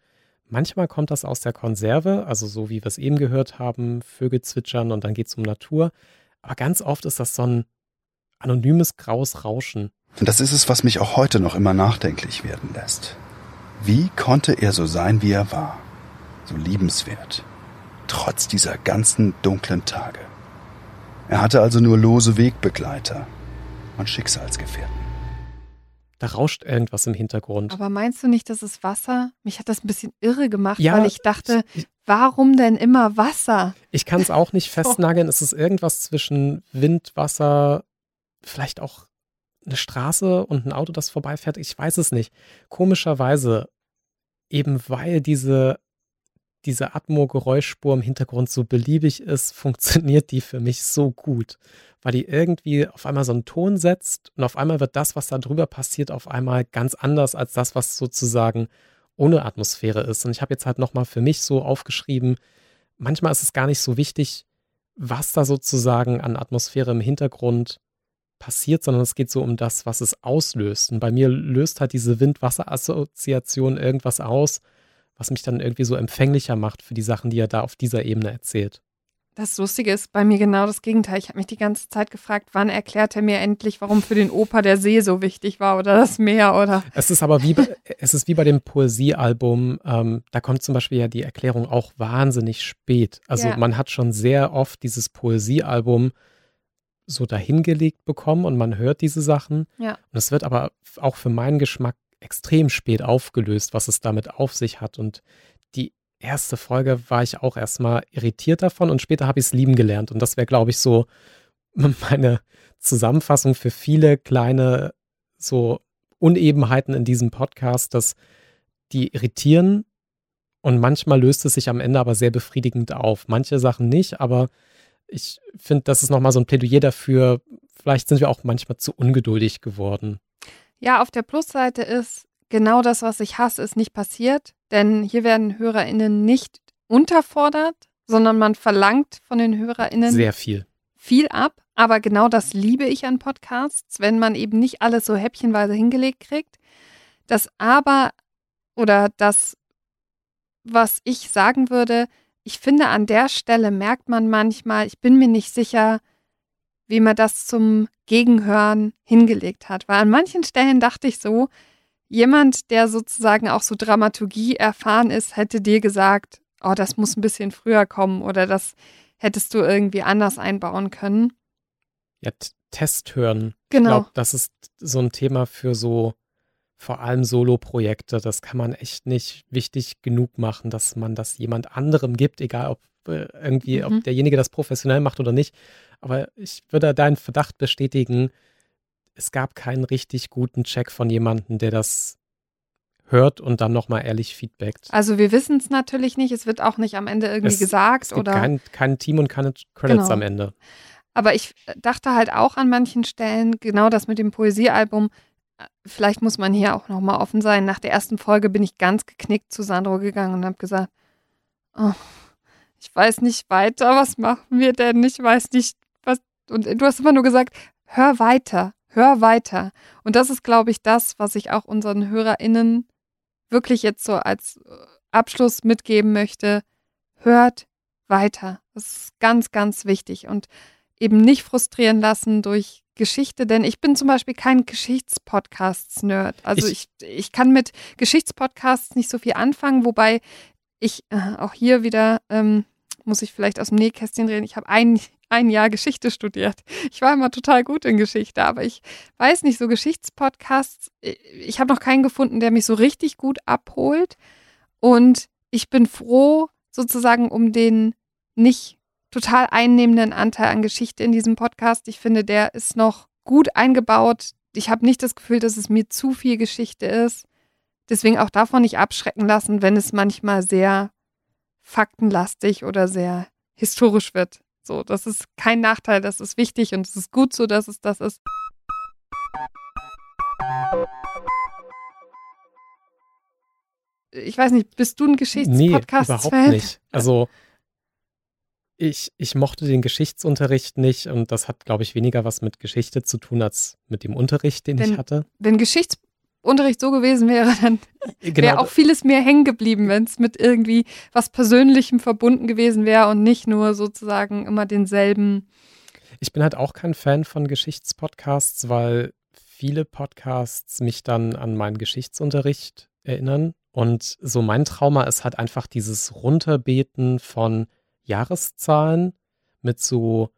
Manchmal kommt das aus der Konserve, also so wie wir es eben gehört haben, Vögel zwitschern und dann geht es um Natur. Aber ganz oft ist das so ein anonymes graues Rauschen. Und das ist es, was mich auch heute noch immer nachdenklich werden lässt. Wie konnte er so sein, wie er war? So liebenswert. Trotz dieser ganzen dunklen Tage. Er hatte also nur lose Wegbegleiter und Schicksalsgefährten. Da rauscht irgendwas im Hintergrund. Aber meinst du nicht, das ist Wasser? Mich hat das ein bisschen irre gemacht, ja, weil ich dachte, ich, warum denn immer Wasser? Ich kann es auch nicht festnageln. Es ist irgendwas zwischen Wind, Wasser, vielleicht auch eine Straße und ein Auto, das vorbeifährt. Ich weiß es nicht. Komischerweise, eben weil diese, diese Atmo-Geräuschspur im Hintergrund so beliebig ist, funktioniert die für mich so gut. Weil die irgendwie auf einmal so einen Ton setzt und auf einmal wird das, was da drüber passiert, auf einmal ganz anders als das, was sozusagen ohne Atmosphäre ist. Und ich habe jetzt halt nochmal für mich so aufgeschrieben, manchmal ist es gar nicht so wichtig, was da sozusagen an Atmosphäre im Hintergrund passiert, sondern es geht so um das, was es auslöst. Und bei mir löst halt diese Wind-Wasser-Assoziation irgendwas aus, was mich dann irgendwie so empfänglicher macht für die Sachen, die er da auf dieser Ebene erzählt. Das Lustige ist bei mir genau das Gegenteil. Ich habe mich die ganze Zeit gefragt, wann erklärt er mir endlich, warum für den Opa der See so wichtig war oder das Meer oder. Es ist aber wie bei, es ist wie bei dem Poesiealbum. Ähm, da kommt zum Beispiel ja die Erklärung auch wahnsinnig spät. Also ja. man hat schon sehr oft dieses Poesiealbum so dahingelegt bekommen und man hört diese Sachen. Ja. Und es wird aber auch für meinen Geschmack extrem spät aufgelöst, was es damit auf sich hat. Und die erste Folge war ich auch erstmal irritiert davon und später habe ich es lieben gelernt. Und das wäre, glaube ich, so meine Zusammenfassung für viele kleine so Unebenheiten in diesem Podcast, dass die irritieren und manchmal löst es sich am Ende aber sehr befriedigend auf. Manche Sachen nicht, aber ich finde, das ist nochmal so ein Plädoyer dafür. Vielleicht sind wir auch manchmal zu ungeduldig geworden. Ja, auf der Plusseite ist, genau das, was ich hasse, ist nicht passiert. Denn hier werden HörerInnen nicht unterfordert, sondern man verlangt von den HörerInnen sehr viel. Viel ab. Aber genau das liebe ich an Podcasts, wenn man eben nicht alles so häppchenweise hingelegt kriegt. Das aber oder das, was ich sagen würde, ich finde, an der Stelle merkt man manchmal, ich bin mir nicht sicher, wie man das zum Gegenhören hingelegt hat. Weil an manchen Stellen dachte ich so, jemand, der sozusagen auch so Dramaturgie erfahren ist, hätte dir gesagt, oh, das muss ein bisschen früher kommen oder das hättest du irgendwie anders einbauen können. Ja, Test hören. Genau. Ich glaube, das ist so ein Thema für so vor allem Solo-Projekte, das kann man echt nicht wichtig genug machen, dass man das jemand anderem gibt, egal ob äh, irgendwie, mhm. ob derjenige das professionell macht oder nicht. Aber ich würde deinen Verdacht bestätigen, es gab keinen richtig guten Check von jemandem, der das hört und dann nochmal ehrlich feedbackt. Also wir wissen es natürlich nicht, es wird auch nicht am Ende irgendwie es, gesagt es gibt oder. Kein, kein Team und keine Credits genau. am Ende. Aber ich dachte halt auch an manchen Stellen, genau das mit dem Poesiealbum, vielleicht muss man hier auch nochmal offen sein. Nach der ersten Folge bin ich ganz geknickt zu Sandro gegangen und habe gesagt, oh, ich weiß nicht weiter, was machen wir denn? Ich weiß nicht, was. Und du hast immer nur gesagt, hör weiter, hör weiter. Und das ist, glaube ich, das, was ich auch unseren HörerInnen wirklich jetzt so als äh, Abschluss mitgeben möchte. Hört weiter. Das ist ganz, ganz wichtig. Und eben nicht frustrieren lassen durch Geschichte, denn ich bin zum Beispiel kein Geschichtspodcasts-Nerd. Also ich, ich, ich, kann mit Geschichtspodcasts nicht so viel anfangen, wobei ich äh, auch hier wieder ähm, muss ich vielleicht aus dem Nähkästchen reden. Ich habe ein, ein Jahr Geschichte studiert. Ich war immer total gut in Geschichte, aber ich weiß nicht, so Geschichtspodcasts, ich habe noch keinen gefunden, der mich so richtig gut abholt. Und ich bin froh, sozusagen um den nicht total einnehmenden Anteil an Geschichte in diesem Podcast. Ich finde, der ist noch gut eingebaut. Ich habe nicht das Gefühl, dass es mir zu viel Geschichte ist. Deswegen auch davon nicht abschrecken lassen, wenn es manchmal sehr faktenlastig oder sehr historisch wird. So, das ist kein Nachteil, das ist wichtig und es ist gut so, dass es das ist. Ich weiß nicht, bist du ein Geschichtspodcast-Fan? Nee, überhaupt nicht. Also ich, ich mochte den Geschichtsunterricht nicht und das hat, glaube ich, weniger was mit Geschichte zu tun als mit dem Unterricht, den wenn, ich hatte. Wenn Geschichtsunterricht so gewesen wäre, dann genau. wäre auch vieles mehr hängen geblieben, wenn es mit irgendwie was Persönlichem verbunden gewesen wäre und nicht nur sozusagen immer denselben. Ich bin halt auch kein Fan von Geschichtspodcasts, weil viele Podcasts mich dann an meinen Geschichtsunterricht erinnern. Und so mein Trauma ist halt einfach dieses Runterbeten von Jahreszahlen mit so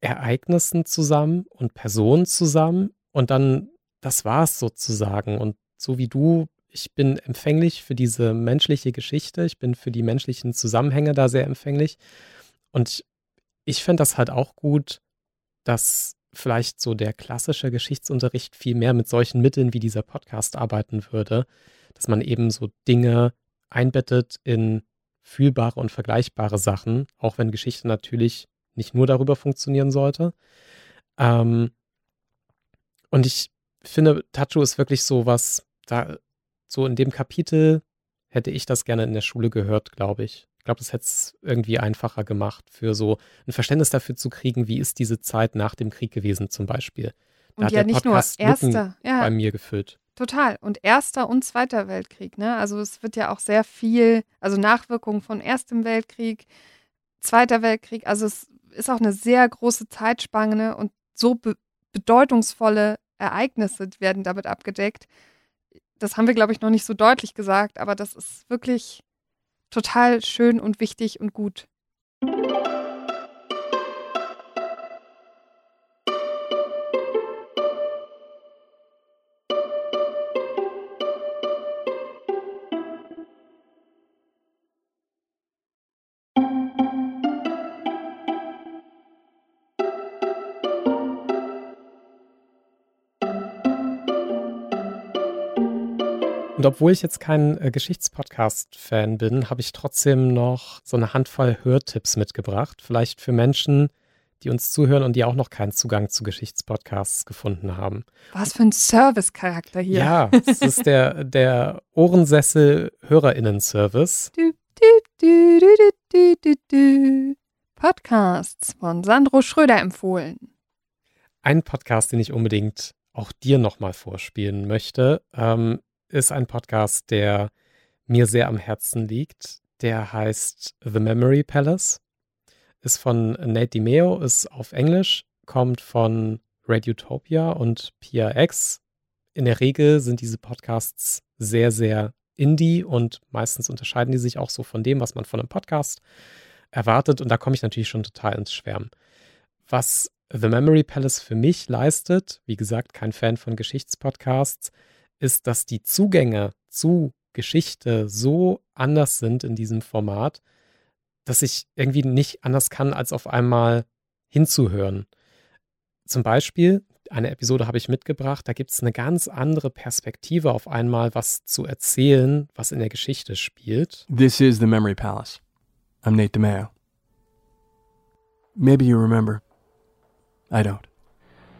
Ereignissen zusammen und Personen zusammen und dann, das war's sozusagen. Und so wie du, ich bin empfänglich für diese menschliche Geschichte, ich bin für die menschlichen Zusammenhänge da sehr empfänglich. Und ich fände das halt auch gut, dass vielleicht so der klassische Geschichtsunterricht viel mehr mit solchen Mitteln wie dieser Podcast arbeiten würde, dass man eben so Dinge einbettet in fühlbare und vergleichbare Sachen, auch wenn Geschichte natürlich nicht nur darüber funktionieren sollte. Ähm, und ich finde, Tacho ist wirklich so was, da, so in dem Kapitel hätte ich das gerne in der Schule gehört, glaube ich. Ich glaube, das hätte es irgendwie einfacher gemacht, für so ein Verständnis dafür zu kriegen, wie ist diese Zeit nach dem Krieg gewesen, zum Beispiel. Da und ja, nicht Podcast nur erster, ja. bei mir gefüllt. Total. Und Erster und Zweiter Weltkrieg, ne? Also es wird ja auch sehr viel, also Nachwirkungen von Erstem Weltkrieg, Zweiter Weltkrieg. Also es ist auch eine sehr große Zeitspanne und so be bedeutungsvolle Ereignisse werden damit abgedeckt. Das haben wir, glaube ich, noch nicht so deutlich gesagt, aber das ist wirklich total schön und wichtig und gut. Und obwohl ich jetzt kein äh, Geschichtspodcast-Fan bin, habe ich trotzdem noch so eine Handvoll Hörtipps mitgebracht. Vielleicht für Menschen, die uns zuhören und die auch noch keinen Zugang zu Geschichtspodcasts gefunden haben. Was für ein Service-Charakter hier. Ja, es ist der, der Ohrensessel-HörerInnen-Service. Podcasts von Sandro Schröder empfohlen. Ein Podcast, den ich unbedingt auch dir nochmal vorspielen möchte, ähm, ist ein Podcast, der mir sehr am Herzen liegt. Der heißt The Memory Palace. Ist von Nate DiMeo, ist auf Englisch, kommt von Radiotopia und PRX. In der Regel sind diese Podcasts sehr, sehr indie und meistens unterscheiden die sich auch so von dem, was man von einem Podcast erwartet. Und da komme ich natürlich schon total ins Schwärmen. Was The Memory Palace für mich leistet, wie gesagt, kein Fan von Geschichtspodcasts, ist, dass die Zugänge zu Geschichte so anders sind in diesem Format, dass ich irgendwie nicht anders kann, als auf einmal hinzuhören. Zum Beispiel, eine Episode habe ich mitgebracht, da gibt es eine ganz andere Perspektive auf einmal, was zu erzählen, was in der Geschichte spielt. This is the Memory Palace. I'm Nate DeMeo. Maybe you remember. I don't.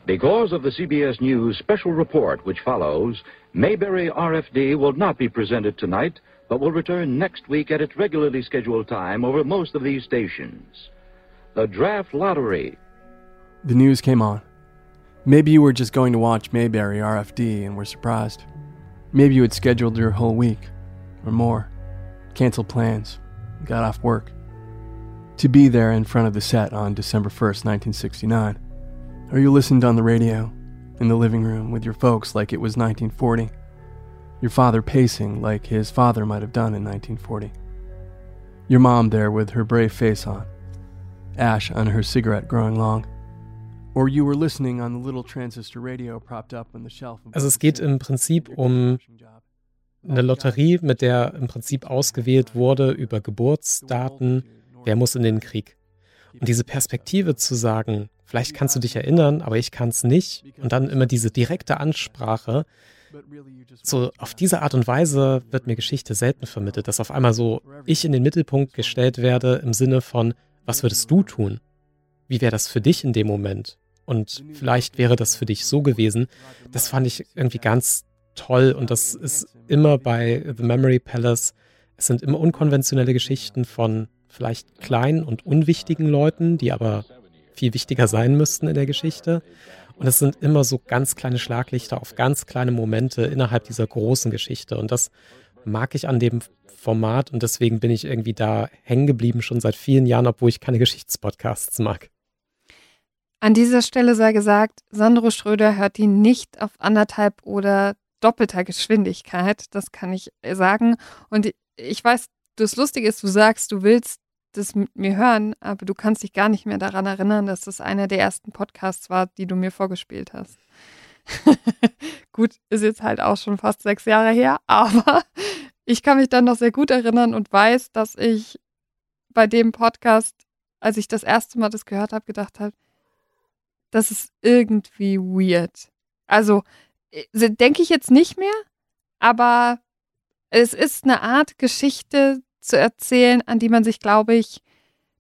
Because of the CBS News special report which follows, Mayberry RFD will not be presented tonight, but will return next week at its regularly scheduled time over most of these stations. The Draft Lottery. The news came on. Maybe you were just going to watch Mayberry RFD and were surprised. Maybe you had scheduled your whole week, or more, canceled plans, got off work, to be there in front of the set on December 1st, 1969. Or you listened on the radio, in the living room with your folks like it was 1940. Your father pacing like his father might have done in 1940. Your mom there with her brave face on. ash on her cigarette growing long. Or you were listening on the little transistor radio propped up on the shelf. Also es geht im Prinzip um eine Lotterie, mit der im Prinzip ausgewählt wurde über Geburtsdaten, wer muss in den Krieg. Und diese Perspektive zu sagen, vielleicht kannst du dich erinnern, aber ich kann es nicht. Und dann immer diese direkte Ansprache. So auf diese Art und Weise wird mir Geschichte selten vermittelt, dass auf einmal so ich in den Mittelpunkt gestellt werde im Sinne von, was würdest du tun? Wie wäre das für dich in dem Moment? Und vielleicht wäre das für dich so gewesen. Das fand ich irgendwie ganz toll und das ist immer bei The Memory Palace. Es sind immer unkonventionelle Geschichten von vielleicht kleinen und unwichtigen Leuten, die aber viel wichtiger sein müssten in der Geschichte. Und es sind immer so ganz kleine Schlaglichter auf ganz kleine Momente innerhalb dieser großen Geschichte. Und das mag ich an dem Format und deswegen bin ich irgendwie da hängen geblieben schon seit vielen Jahren, obwohl ich keine Geschichtspodcasts mag. An dieser Stelle sei gesagt, Sandro Schröder hört ihn nicht auf anderthalb oder doppelter Geschwindigkeit, das kann ich sagen. Und ich weiß, das Lustige ist, du sagst, du willst das mit mir hören, aber du kannst dich gar nicht mehr daran erinnern, dass das einer der ersten Podcasts war, die du mir vorgespielt hast. gut, ist jetzt halt auch schon fast sechs Jahre her, aber ich kann mich dann noch sehr gut erinnern und weiß, dass ich bei dem Podcast, als ich das erste Mal das gehört habe, gedacht habe, das ist irgendwie weird. Also äh, denke ich jetzt nicht mehr, aber es ist eine Art Geschichte zu erzählen, an die man sich, glaube ich,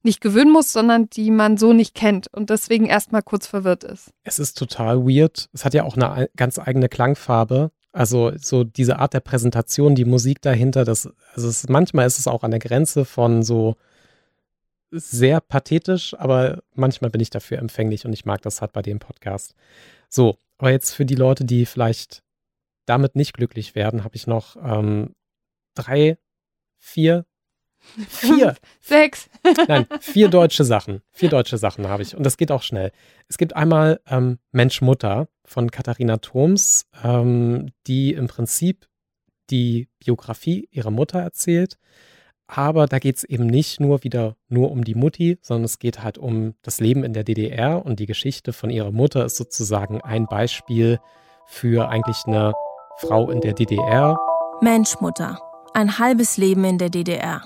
nicht gewöhnen muss, sondern die man so nicht kennt und deswegen erstmal kurz verwirrt ist. Es ist total weird. Es hat ja auch eine ganz eigene Klangfarbe. Also so diese Art der Präsentation, die Musik dahinter, das, also es, manchmal ist es auch an der Grenze von so sehr pathetisch, aber manchmal bin ich dafür empfänglich und ich mag das halt bei dem Podcast. So, aber jetzt für die Leute, die vielleicht damit nicht glücklich werden, habe ich noch ähm, drei, vier, vier, sechs. Nein, vier deutsche Sachen. Vier deutsche Sachen habe ich und das geht auch schnell. Es gibt einmal ähm, Mensch Mutter von Katharina Thoms, ähm, die im Prinzip die Biografie ihrer Mutter erzählt. Aber da geht es eben nicht nur wieder nur um die Mutti, sondern es geht halt um das Leben in der DDR und die Geschichte von ihrer Mutter ist sozusagen ein Beispiel für eigentlich eine Frau in der DDR. Mensch, Mutter. Ein halbes Leben in der DDR.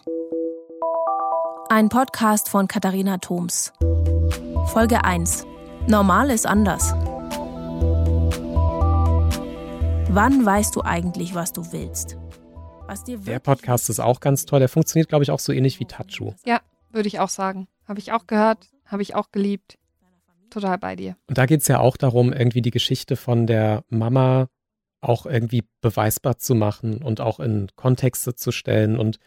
Ein Podcast von Katharina Thoms. Folge 1. Normal ist anders. Wann weißt du eigentlich, was du willst? der Podcast ist auch ganz toll. Der funktioniert, glaube ich, auch so ähnlich wie Tachu. Ja, würde ich auch sagen. Habe ich auch gehört, habe ich auch geliebt. Total bei dir. Und da geht es ja auch darum, irgendwie die Geschichte von der Mama auch irgendwie beweisbar zu machen und auch in Kontexte zu stellen. Und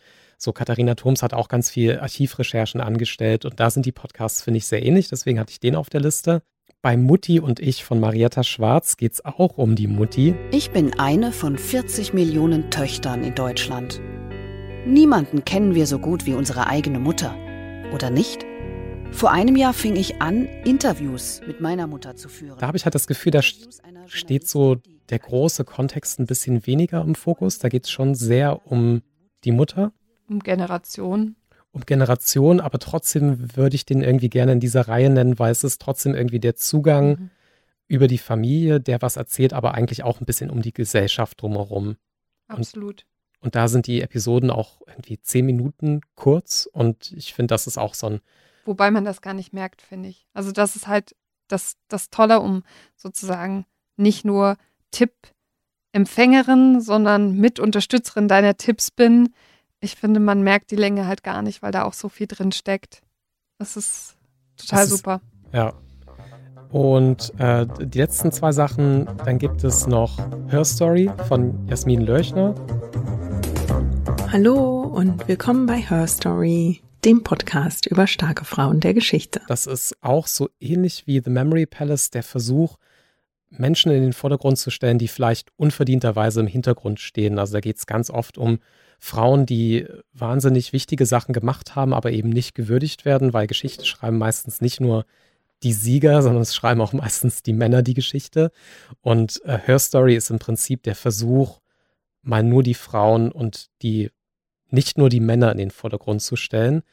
so Katharina Thoms hat auch ganz viel Archivrecherchen angestellt und da sind die Podcasts, finde ich, sehr ähnlich. Deswegen hatte ich den auf der Liste. Bei Mutti und ich von Marietta Schwarz geht es auch um die Mutti. Ich bin eine von 40 Millionen Töchtern in Deutschland. Niemanden kennen wir so gut wie unsere eigene Mutter. Oder nicht? Vor einem Jahr fing ich an, Interviews mit meiner Mutter zu führen. Da habe ich halt das Gefühl, da steht so der große Kontext ein bisschen weniger im Fokus. Da geht es schon sehr um die Mutter. Um Generation um Generation, aber trotzdem würde ich den irgendwie gerne in dieser Reihe nennen, weil es ist trotzdem irgendwie der Zugang mhm. über die Familie, der was erzählt, aber eigentlich auch ein bisschen um die Gesellschaft drumherum. Absolut. Und, und da sind die Episoden auch irgendwie zehn Minuten kurz und ich finde, das ist auch so ein. Wobei man das gar nicht merkt, finde ich. Also das ist halt das, das Tolle, um sozusagen nicht nur Tipp-Empfängerin, sondern Mitunterstützerin deiner Tipps bin, ich finde, man merkt die Länge halt gar nicht, weil da auch so viel drin steckt. Das ist total das super. Ist, ja. Und äh, die letzten zwei Sachen, dann gibt es noch Her Story von Jasmin Löchner. Hallo und willkommen bei Her Story, dem Podcast über starke Frauen der Geschichte. Das ist auch so ähnlich wie The Memory Palace, der Versuch, Menschen in den Vordergrund zu stellen, die vielleicht unverdienterweise im Hintergrund stehen. Also da geht es ganz oft um Frauen, die wahnsinnig wichtige Sachen gemacht haben, aber eben nicht gewürdigt werden, weil Geschichte schreiben meistens nicht nur die Sieger, sondern es schreiben auch meistens die Männer die Geschichte. Und äh, Her Story ist im Prinzip der Versuch, mal nur die Frauen und die nicht nur die Männer in den Vordergrund zu stellen.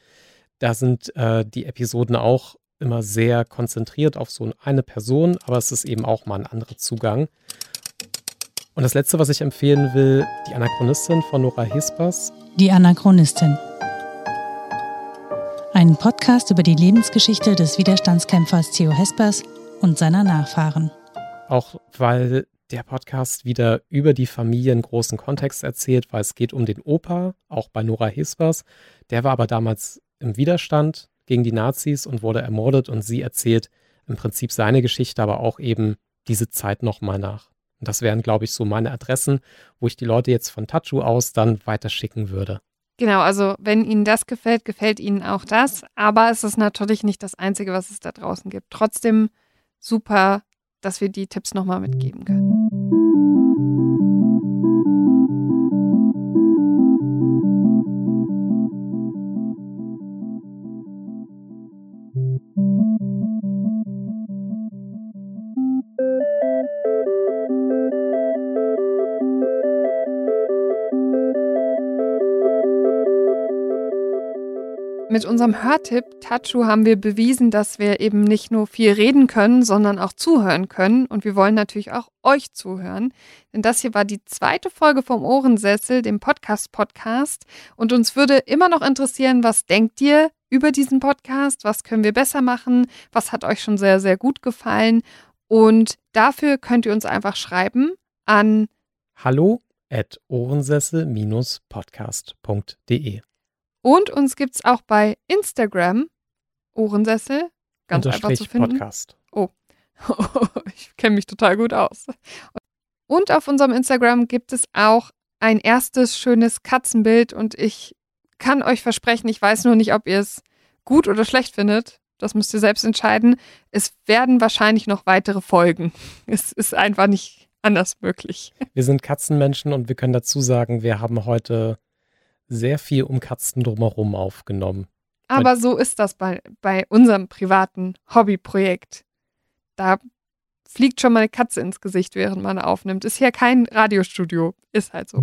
Da sind äh, die Episoden auch immer sehr konzentriert auf so eine Person, aber es ist eben auch mal ein anderer Zugang. Und das letzte, was ich empfehlen will, die Anachronistin von Nora Hispers. Die Anachronistin. Ein Podcast über die Lebensgeschichte des Widerstandskämpfers Theo Hespers und seiner Nachfahren. Auch weil der Podcast wieder über die Familie einen großen Kontext erzählt, weil es geht um den Opa, auch bei Nora Hispers. Der war aber damals im Widerstand gegen die Nazis und wurde ermordet und sie erzählt im Prinzip seine Geschichte, aber auch eben diese Zeit nochmal nach. Und das wären, glaube ich, so meine Adressen, wo ich die Leute jetzt von Tachu aus dann weiterschicken würde. Genau, also wenn Ihnen das gefällt, gefällt Ihnen auch das. Aber es ist natürlich nicht das Einzige, was es da draußen gibt. Trotzdem super, dass wir die Tipps nochmal mitgeben können. Mit unserem Hörtipp Tachu haben wir bewiesen, dass wir eben nicht nur viel reden können, sondern auch zuhören können. Und wir wollen natürlich auch euch zuhören. Denn das hier war die zweite Folge vom Ohrensessel, dem Podcast-Podcast. Und uns würde immer noch interessieren, was denkt ihr über diesen Podcast? Was können wir besser machen? Was hat euch schon sehr, sehr gut gefallen? Und dafür könnt ihr uns einfach schreiben an hallo at ohrensessel-podcast.de. Und uns gibt es auch bei Instagram, Ohrensessel, ganz einfach zu finden. Podcast. Oh, ich kenne mich total gut aus. Und auf unserem Instagram gibt es auch ein erstes schönes Katzenbild und ich kann euch versprechen, ich weiß nur nicht, ob ihr es gut oder schlecht findet. Das müsst ihr selbst entscheiden. Es werden wahrscheinlich noch weitere Folgen. Es ist einfach nicht anders möglich. Wir sind Katzenmenschen und wir können dazu sagen, wir haben heute sehr viel um Katzen drumherum aufgenommen. Aber so ist das bei, bei unserem privaten Hobbyprojekt. Da fliegt schon mal eine Katze ins Gesicht, während man aufnimmt. Ist hier kein Radiostudio. Ist halt so.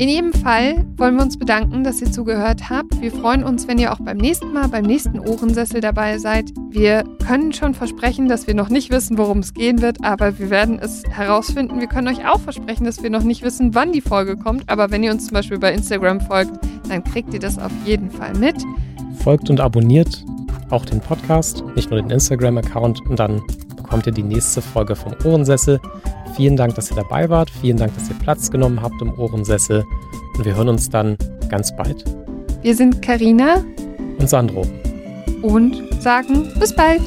In jedem Fall wollen wir uns bedanken, dass ihr zugehört habt. Wir freuen uns, wenn ihr auch beim nächsten Mal, beim nächsten Ohrensessel dabei seid. Wir können schon versprechen, dass wir noch nicht wissen, worum es gehen wird, aber wir werden es herausfinden. Wir können euch auch versprechen, dass wir noch nicht wissen, wann die Folge kommt. Aber wenn ihr uns zum Beispiel bei Instagram folgt, dann kriegt ihr das auf jeden Fall mit. Folgt und abonniert auch den Podcast, nicht nur den Instagram-Account und dann bekommt ihr die nächste Folge vom Ohrensessel. Vielen Dank, dass ihr dabei wart. Vielen Dank, dass ihr Platz genommen habt im Ohrensessel. Und wir hören uns dann ganz bald. Wir sind Karina und Sandro. Und sagen bis bald.